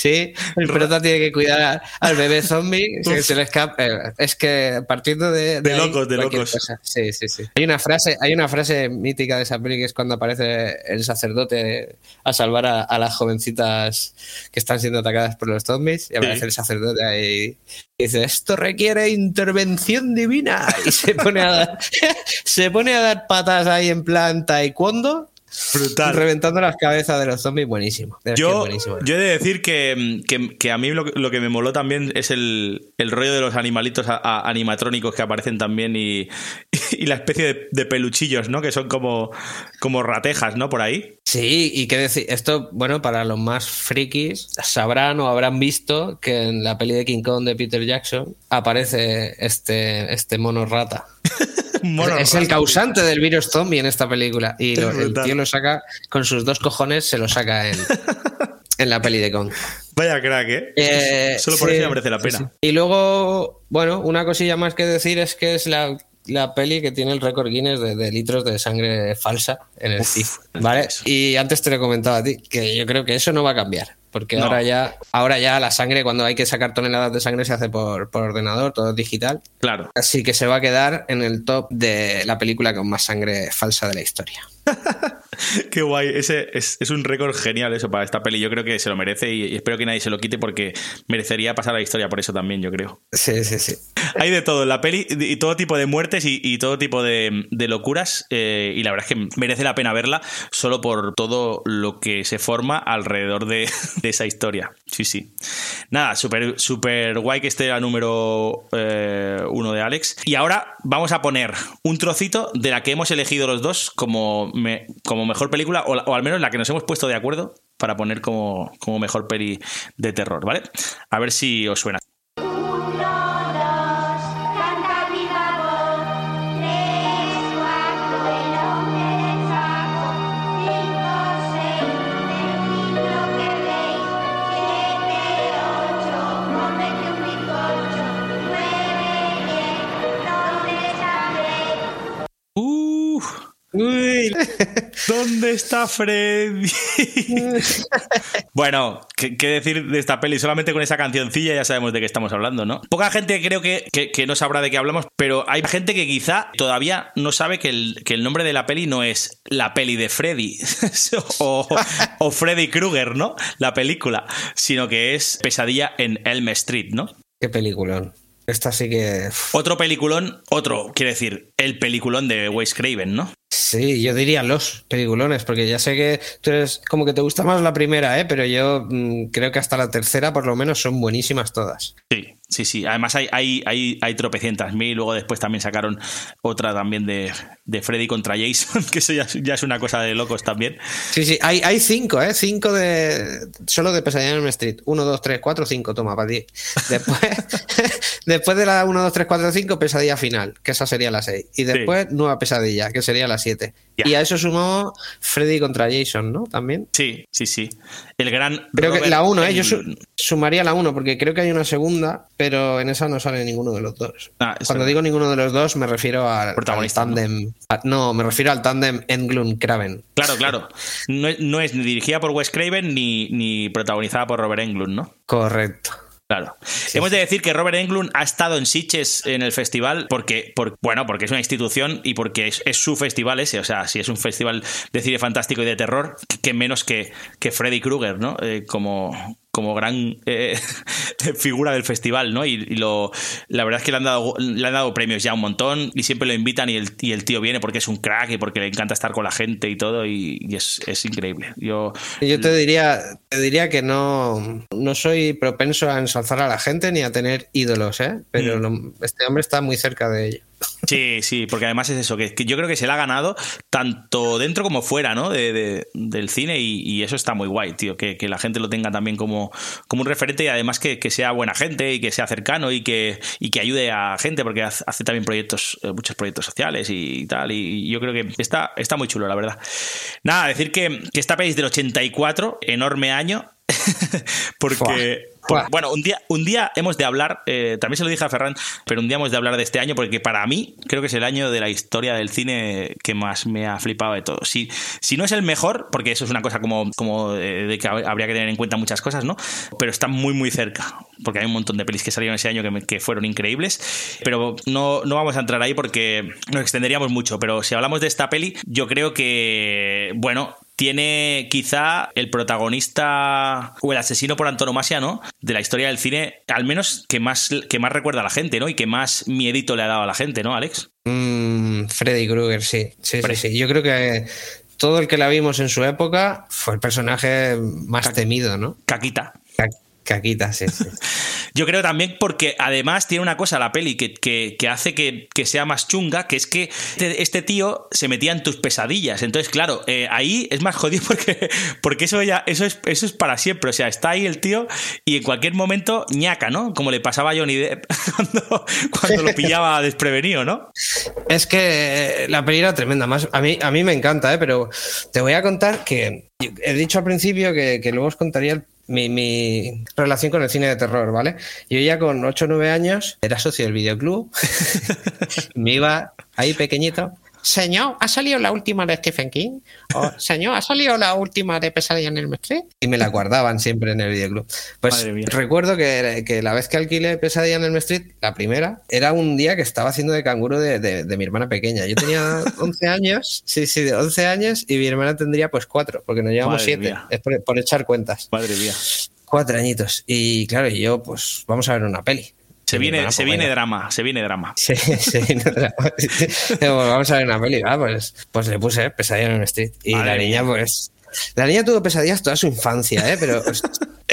Sí, el prota tiene que cuidar a- al bebé zombie, que se le escapa. eh, Es que partiendo de. De locos, de locos. cosa. Sí, sí, sí. Hay una frase, hay una frase mítica de esa peli que es cuando aparece el sacerdote a salvar a, a las jovencitas que están siendo atacadas por los zombies. Y aparece Sí. el sacerdote ahí y dice: Esto requiere intervención divina. Y se pone a dar, se pone a dar patas ahí en plan taekwondo. Brutal. Reventando las cabezas de los zombies, buenísimo. Yo, buenísimo. yo he de decir que, que- que a mí lo, que- lo que me moló también es el, el rollo de los animalitos a- a- animatrónicos que aparecen también y, y la especie de, de peluchillos, ¿no? Que son como, como ratejas, ¿no? Por ahí. Sí, y qué decir, esto, bueno, para los más frikis, sabrán o habrán visto que en la peli de King Kong de Peter Jackson aparece este, este mono rata. Mono es el causante del virus zombie en esta película. Y lo- el tío lo saca con sus dos cojones, se lo saca en, en la peli de Kong. Vaya crack, ¿eh? Eh, Solo por sí, eso ya merece la pena. sí. Y luego, bueno, una cosilla más que decir es que es la, la peli que tiene el récord Guinness de, de litros de sangre falsa en el CIF. ¿Vale? Y antes te lo he comentado a ti, que yo creo que eso no va a cambiar. Porque No. ahora ya, ahora ya la sangre, cuando hay que sacar toneladas de sangre, se hace por, por ordenador, todo digital. Claro. Así que se va a quedar en el top de la película con más sangre falsa de la historia. Qué guay. Ese es, es un récord genial eso para esta peli. Yo creo que se lo merece y, y espero que nadie se lo quite porque merecería pasar a la historia por eso también, yo creo. Sí, sí, sí. Hay de todo en la peli y todo tipo de muertes y, y todo tipo de, de locuras. eh, y la verdad es que merece la pena verla solo por todo lo que se forma alrededor de, de esa historia. Sí, sí. Nada, súper súper guay que esté la número eh, uno de Alex. Y ahora vamos a poner un trocito de la que hemos elegido los dos como, me- como mejor película, o, o al menos la que nos hemos puesto de acuerdo para poner como, como mejor peli de terror, ¿vale? A ver si os suena. ¿Dónde está Freddy? bueno, ¿qué, qué decir de esta peli? Solamente con esa cancioncilla ya sabemos de qué estamos hablando, ¿no? Poca gente creo que, que- que no sabrá de qué hablamos, pero hay gente que quizá todavía no sabe que el, que el nombre de la peli no es la peli de Freddy o, o Freddy Krueger, ¿no? La película, sino que es Pesadilla en Elm Street, ¿no? Qué peliculón. Esta sí que. Otro peliculón, otro, quiere decir, el peliculón de Wes Craven, ¿no? Sí, yo diría los peliculones, porque ya sé que tú eres como que te gusta más la primera, ¿eh? pero yo mm, creo que hasta la tercera por lo menos son buenísimas todas. Sí, sí, sí. Además hay, hay, hay, hay tropecientas mil. Luego después también sacaron otra también de, de Freddy contra Jason, que eso ya, es- ya es una cosa de locos también. Sí, sí, hay, hay cinco, ¿eh? Cinco de. Solo de Pesadilla en Elm Street. Uno, dos, tres, cuatro, cinco, toma, para ti. Después, después de la 1, 2, 3, 4, 5, pesadilla final, que esa sería la 6. Y después, nueva pesadilla, que sería la 7. Y a eso sumó Freddy contra Jason, ¿no? También. Sí, sí, sí. El gran. Creo que la 1, ¿eh? Yo Englund. su- sumaría la 1, porque creo que hay una segunda, pero en esa no sale ninguno de los dos. Ah, Cuando digo ninguno de los dos, me refiero al, al Protagonista, ¿no? tándem. a- ¿no? me refiero al tándem Englund-Kraven. Claro, claro. No, no es ni dirigida por Wes Craven ni, ni protagonizada por Robert Englund, ¿no? Correcto. Claro. Hemos de decir que Robert Englund ha estado en Sitges en el festival porque, por, bueno, porque es una institución y porque es, es su festival ese. O sea, si es un festival de cine fantástico y de terror, que menos que, que Freddy Krueger, ¿no? Eh, como, como gran eh, figura del festival, ¿no? Y, y lo, la verdad es que le han, dado, le han dado premios ya un montón y siempre lo invitan y el, y el tío viene porque es un crack y porque le encanta estar con la gente y todo y, y es, es increíble. Yo, Yo te diría, te diría que no, no soy propenso a ensalzar a la gente ni a tener ídolos, ¿eh? Pero Mm. lo- este hombre está muy cerca de ello. Sí, sí, porque además es eso, que, yo creo que se la ha ganado tanto dentro como fuera, ¿no? De, de- del cine y, eso está muy guay, tío, que, que la gente lo tenga también como, como un referente y además que, que sea buena gente y que sea cercano y que, y que ayude a gente porque hace, hace también proyectos, eh, muchos proyectos sociales y, tal y yo creo que está, está muy chulo, la verdad. Nada, decir que, que esta peli es del 84, enorme año, porque por- bueno, un día, un día hemos de hablar, eh, también se lo dije a Ferran, pero un día hemos de hablar de este año porque para mí creo que es el año de la historia del cine que más me ha flipado de todo. Si, si no es el mejor, porque eso es una cosa como, como eh, de que hab- habría que tener en cuenta muchas cosas, ¿no? Pero está muy, muy cerca, porque hay un montón de pelis que salieron ese año que, me- que fueron increíbles, pero no, no vamos a entrar ahí porque nos extenderíamos mucho, pero si hablamos de esta peli, yo creo que, bueno, tiene quizá el protagonista o el asesino por antonomasia, ¿no? De la historia del cine, al menos que más, que más recuerda a la gente, ¿no? Y que más miedito le ha dado a la gente, ¿no, Alex? Mm, Freddy Krueger, sí. Sí, sí, sí. Yo creo que todo el que la vimos en su época fue el personaje más temido, ¿no? Caquita. Ca- Caquita, sí, sí. Yo creo también porque además tiene una cosa la peli que, que- que hace que, que sea más chunga, que es que este, este tío se metía en tus pesadillas. Entonces, claro, eh, ahí es más jodido porque, porque eso ya, eso es, eso es para siempre. O sea, está ahí el tío y en cualquier momento ñaca, ¿no? Como le pasaba a Johnny Depp cuando, cuando lo pillaba desprevenido, ¿no? Es que la peli era tremenda. Más, a, mí, a mí me encanta, ¿eh? pero te voy a contar que he dicho al principio que, que luego os contaría el- mi, mi relación con el cine de terror, ¿vale? Yo ya con 8 o 9 años era socio del videoclub. me iba ahí pequeñito. Señor, ¿ha salido la última de Stephen King? O, señor, ¿ha salido la última de Pesadilla en el Street? Y me la guardaban siempre en el videoclub. Pues recuerdo que, que la vez que alquilé Pesadilla en el Street, la primera, era un día que estaba haciendo de canguro de, de- de mi hermana pequeña. Yo tenía 11 años, sí, sí, de 11 años, y mi hermana tendría pues 4, porque nos llevamos Madre 7. mía. Es por, por echar cuentas. Madre mía. Cuatro añitos. Y claro, y yo, pues vamos a ver una peli. Se viene, se viene drama, se viene drama. Sí, vamos a ver una peli, ah, pues, pues le puse Pesadilla en el Street. Y Madre la niña, mía. pues. La niña tuvo pesadillas toda su infancia, ¿eh? Pero.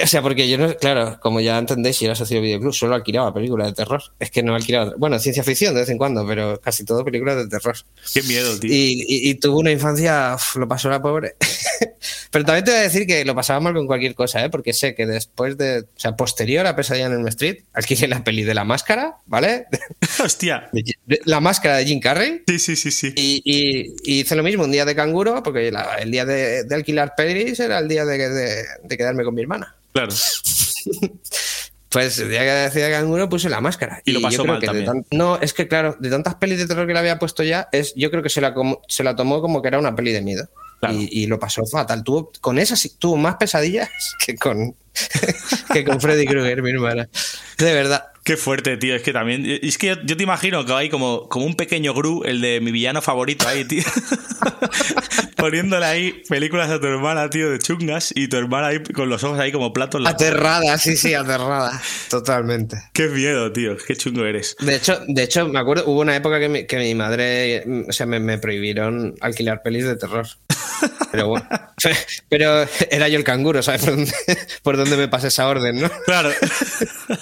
O sea, porque yo no. Claro, como ya entendéis, yo era socio de videoclub, solo alquilaba películas de terror. Es que no alquilaba. Bueno, ciencia ficción de vez en cuando, pero casi todo películas de terror. Qué miedo, tío. Y, y- y tuvo una infancia, uf, lo pasó la pobre. Pero también te voy a decir que lo pasaba mal con cualquier cosa, ¿eh? porque sé que después de, o sea, posterior a Pesadilla en el Street, alquilé la peli de la máscara, ¿vale? Hostia. La máscara de Jim Carrey. Sí, sí, sí, sí. Y, y- y hice lo mismo un día de canguro, porque la- el día de, de alquilar pelis era el día de, de- de quedarme con mi hermana. Claro. Pues el día que decía canguro puse la máscara. Y lo pasó mal también. tan- no, es que claro, de tantas pelis de terror que le había puesto ya, es, yo creo que se la, se la tomó como que era una peli de miedo. Y, y lo pasó fatal. Tuvo, con esa sí- tuvo más pesadillas que con, que con Freddy Krueger, mi hermana. De verdad. Qué fuerte, tío. Es que también. Es que yo, yo te imagino que hay como, como un pequeño Gru, el de mi villano favorito ahí, tío. Poniéndole ahí películas a tu hermana, tío, de chungas, y tu hermana ahí con los ojos ahí como platos. Aterrada, sí, sí, aterrada. Totalmente. Qué miedo, tío. Qué chungo eres. De hecho, de hecho, me acuerdo, hubo una época que mi, que mi madre, mm, o sea, me, me prohibieron alquilar pelis de terror. Pero bueno, pero era yo el canguro, ¿sabes? Por dónde, por dónde me pasa esa orden, ¿no? Claro.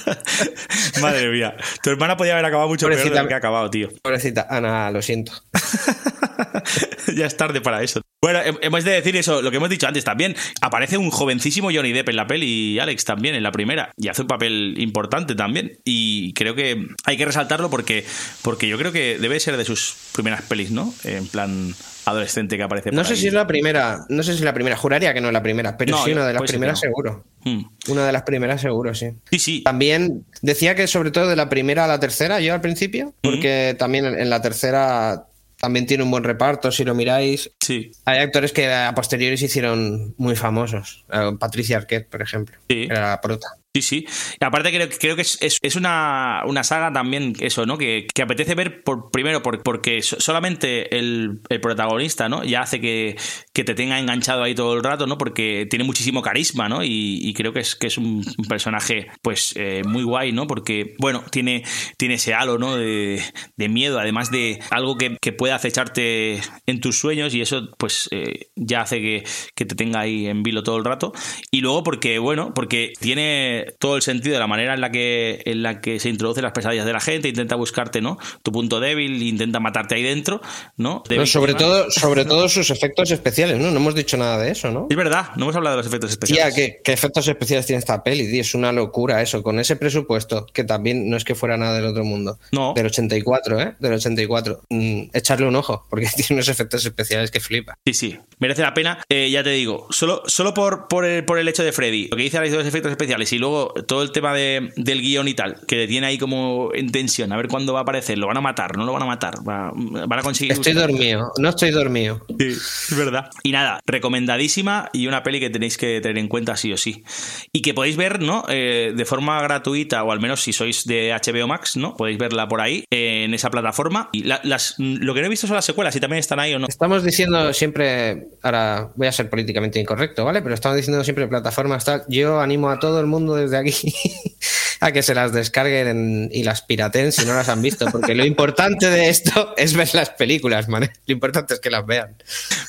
Madre mía. Tu hermana podía haber acabado mucho peor de Pobrecita. lo que ha acabado, tío. Pobrecita, Ana, lo siento. ya es tarde para eso. Bueno, hem- hemos de decir eso, lo que hemos dicho antes también. Aparece un jovencísimo Johnny Depp en la peli y Alex también en la primera. Y hace un papel importante también. Y creo que hay que resaltarlo porque, porque yo creo que debe ser de sus primeras pelis, ¿no? En plan adolescente que aparece No sé ahí. si es la primera, no sé si es la primera, juraría que no es la primera, pero No, sí una de las primeras no. seguro. Hmm. Una de las primeras seguro, sí. Sí, sí. También decía que sobre todo de la primera a la tercera, yo al principio, porque también en la tercera también tiene un buen reparto, si lo miráis. Sí. Hay actores que a posteriori se hicieron muy famosos. Eh, Patricia Arquette, por ejemplo. Era la prota. Sí, sí. Aparte creo, creo que es, es- una, una saga también, eso, ¿no? Que, que apetece ver por primero por- porque so- solamente el, el protagonista, ¿no? Ya hace que, que te tenga enganchado ahí todo el rato, ¿no? Porque tiene muchísimo carisma, ¿no? Y, y creo que es, que es un, personaje, pues, eh, muy guay, ¿no? Porque, bueno, tiene, tiene ese halo, ¿no? De, de miedo, además de algo que, que puede acecharte en tus sueños y eso, pues, eh, ya hace que, que te tenga ahí en vilo todo el rato. Y luego porque, bueno, porque tiene tiene todo el sentido de la manera en la que, en la que se introducen las pesadillas de la gente, intenta buscarte, ¿no? Tu punto débil, intenta matarte ahí dentro, ¿no? De No, sobre, todo, sobre todo sus efectos especiales, ¿no? No hemos dicho nada de eso, ¿no? Es verdad, no hemos hablado de los efectos especiales. ¿qué, qué efectos especiales tiene esta peli, tío? Es una locura eso, con ese presupuesto, que también no es que fuera nada del otro mundo. No. Del 84, ¿eh? Del 84. Mm, echarle un ojo, porque tiene unos efectos especiales que flipa. Sí, sí, merece la pena. Eh, ya te digo, solo, solo por, por, el, por el hecho de Freddy, lo que dice de los efectos especiales y luego todo el tema de- del guion y tal, que le tiene ahí como en tensión, a ver cuándo va a aparecer, lo van a matar, no lo van a matar, Va- van a conseguir... Estoy dormido, no estoy dormido. Sí, es verdad. Y nada, recomendadísima y una peli que tenéis que tener en cuenta sí o sí. Y que podéis ver, ¿no? Eh, de forma gratuita, o al menos si sois de HBO Max, ¿no? Podéis verla por ahí, eh, en esa plataforma. Y la- las, lo que no he visto son las secuelas, si también están ahí o no. Estamos diciendo siempre, ahora voy a ser políticamente incorrecto, ¿vale? Pero estamos diciendo siempre plataformas tal. Yo animo a todo el mundo desde aquí a que se las descarguen en- y las piraten si no las han visto, porque lo importante de esto es ver las películas, man. Lo importante es que las vean.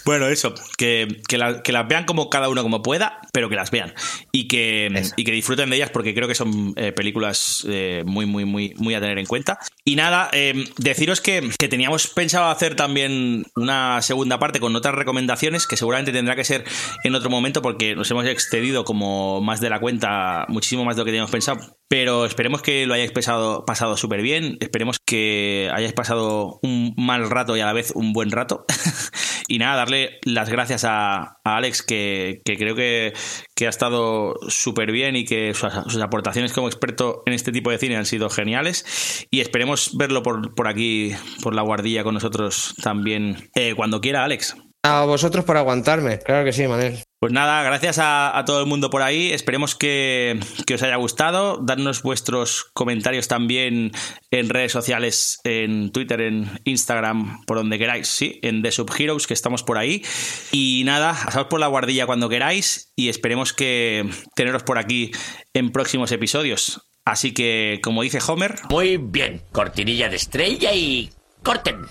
Bueno, eso, que, que, la- que las vean como cada uno como pueda, pero que las vean. Y que, y que disfruten de ellas porque creo que son eh, películas eh, muy, muy, muy, muy a tener en cuenta. Y nada, eh, deciros que, que teníamos pensado hacer también una segunda parte con otras recomendaciones que seguramente tendrá que ser en otro momento porque nos hemos excedido como más de la cuenta, muchísimo más de lo que teníamos pensado. Pero esperemos que lo hayáis pasado, pasado súper bien. Esperemos que hayáis pasado un mal rato y a la vez un buen rato. y nada, darle las gracias a, Alex, que, que creo que, que ha estado súper bien y que sus, sus aportaciones como experto en este tipo de cine han sido geniales. Y esperemos verlo por, por aquí, por la guardilla con nosotros también eh, cuando quiera, Alex. A vosotros por aguantarme, claro que sí, Manel. Pues nada, gracias a, a todo el mundo por ahí. Esperemos que, que os haya gustado. Dadnos vuestros comentarios también en redes sociales, en Twitter, en Instagram, por donde queráis, sí, en The Subheroes, que estamos por ahí. Y nada, pasaos por la guardilla cuando queráis y esperemos que teneros por aquí en próximos episodios. Así que, como dice Homer, Muy bien, cortinilla de estrella y corten.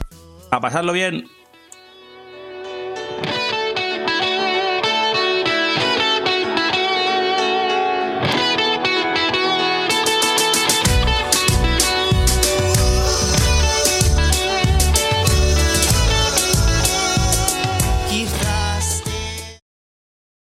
a pasarlo bien.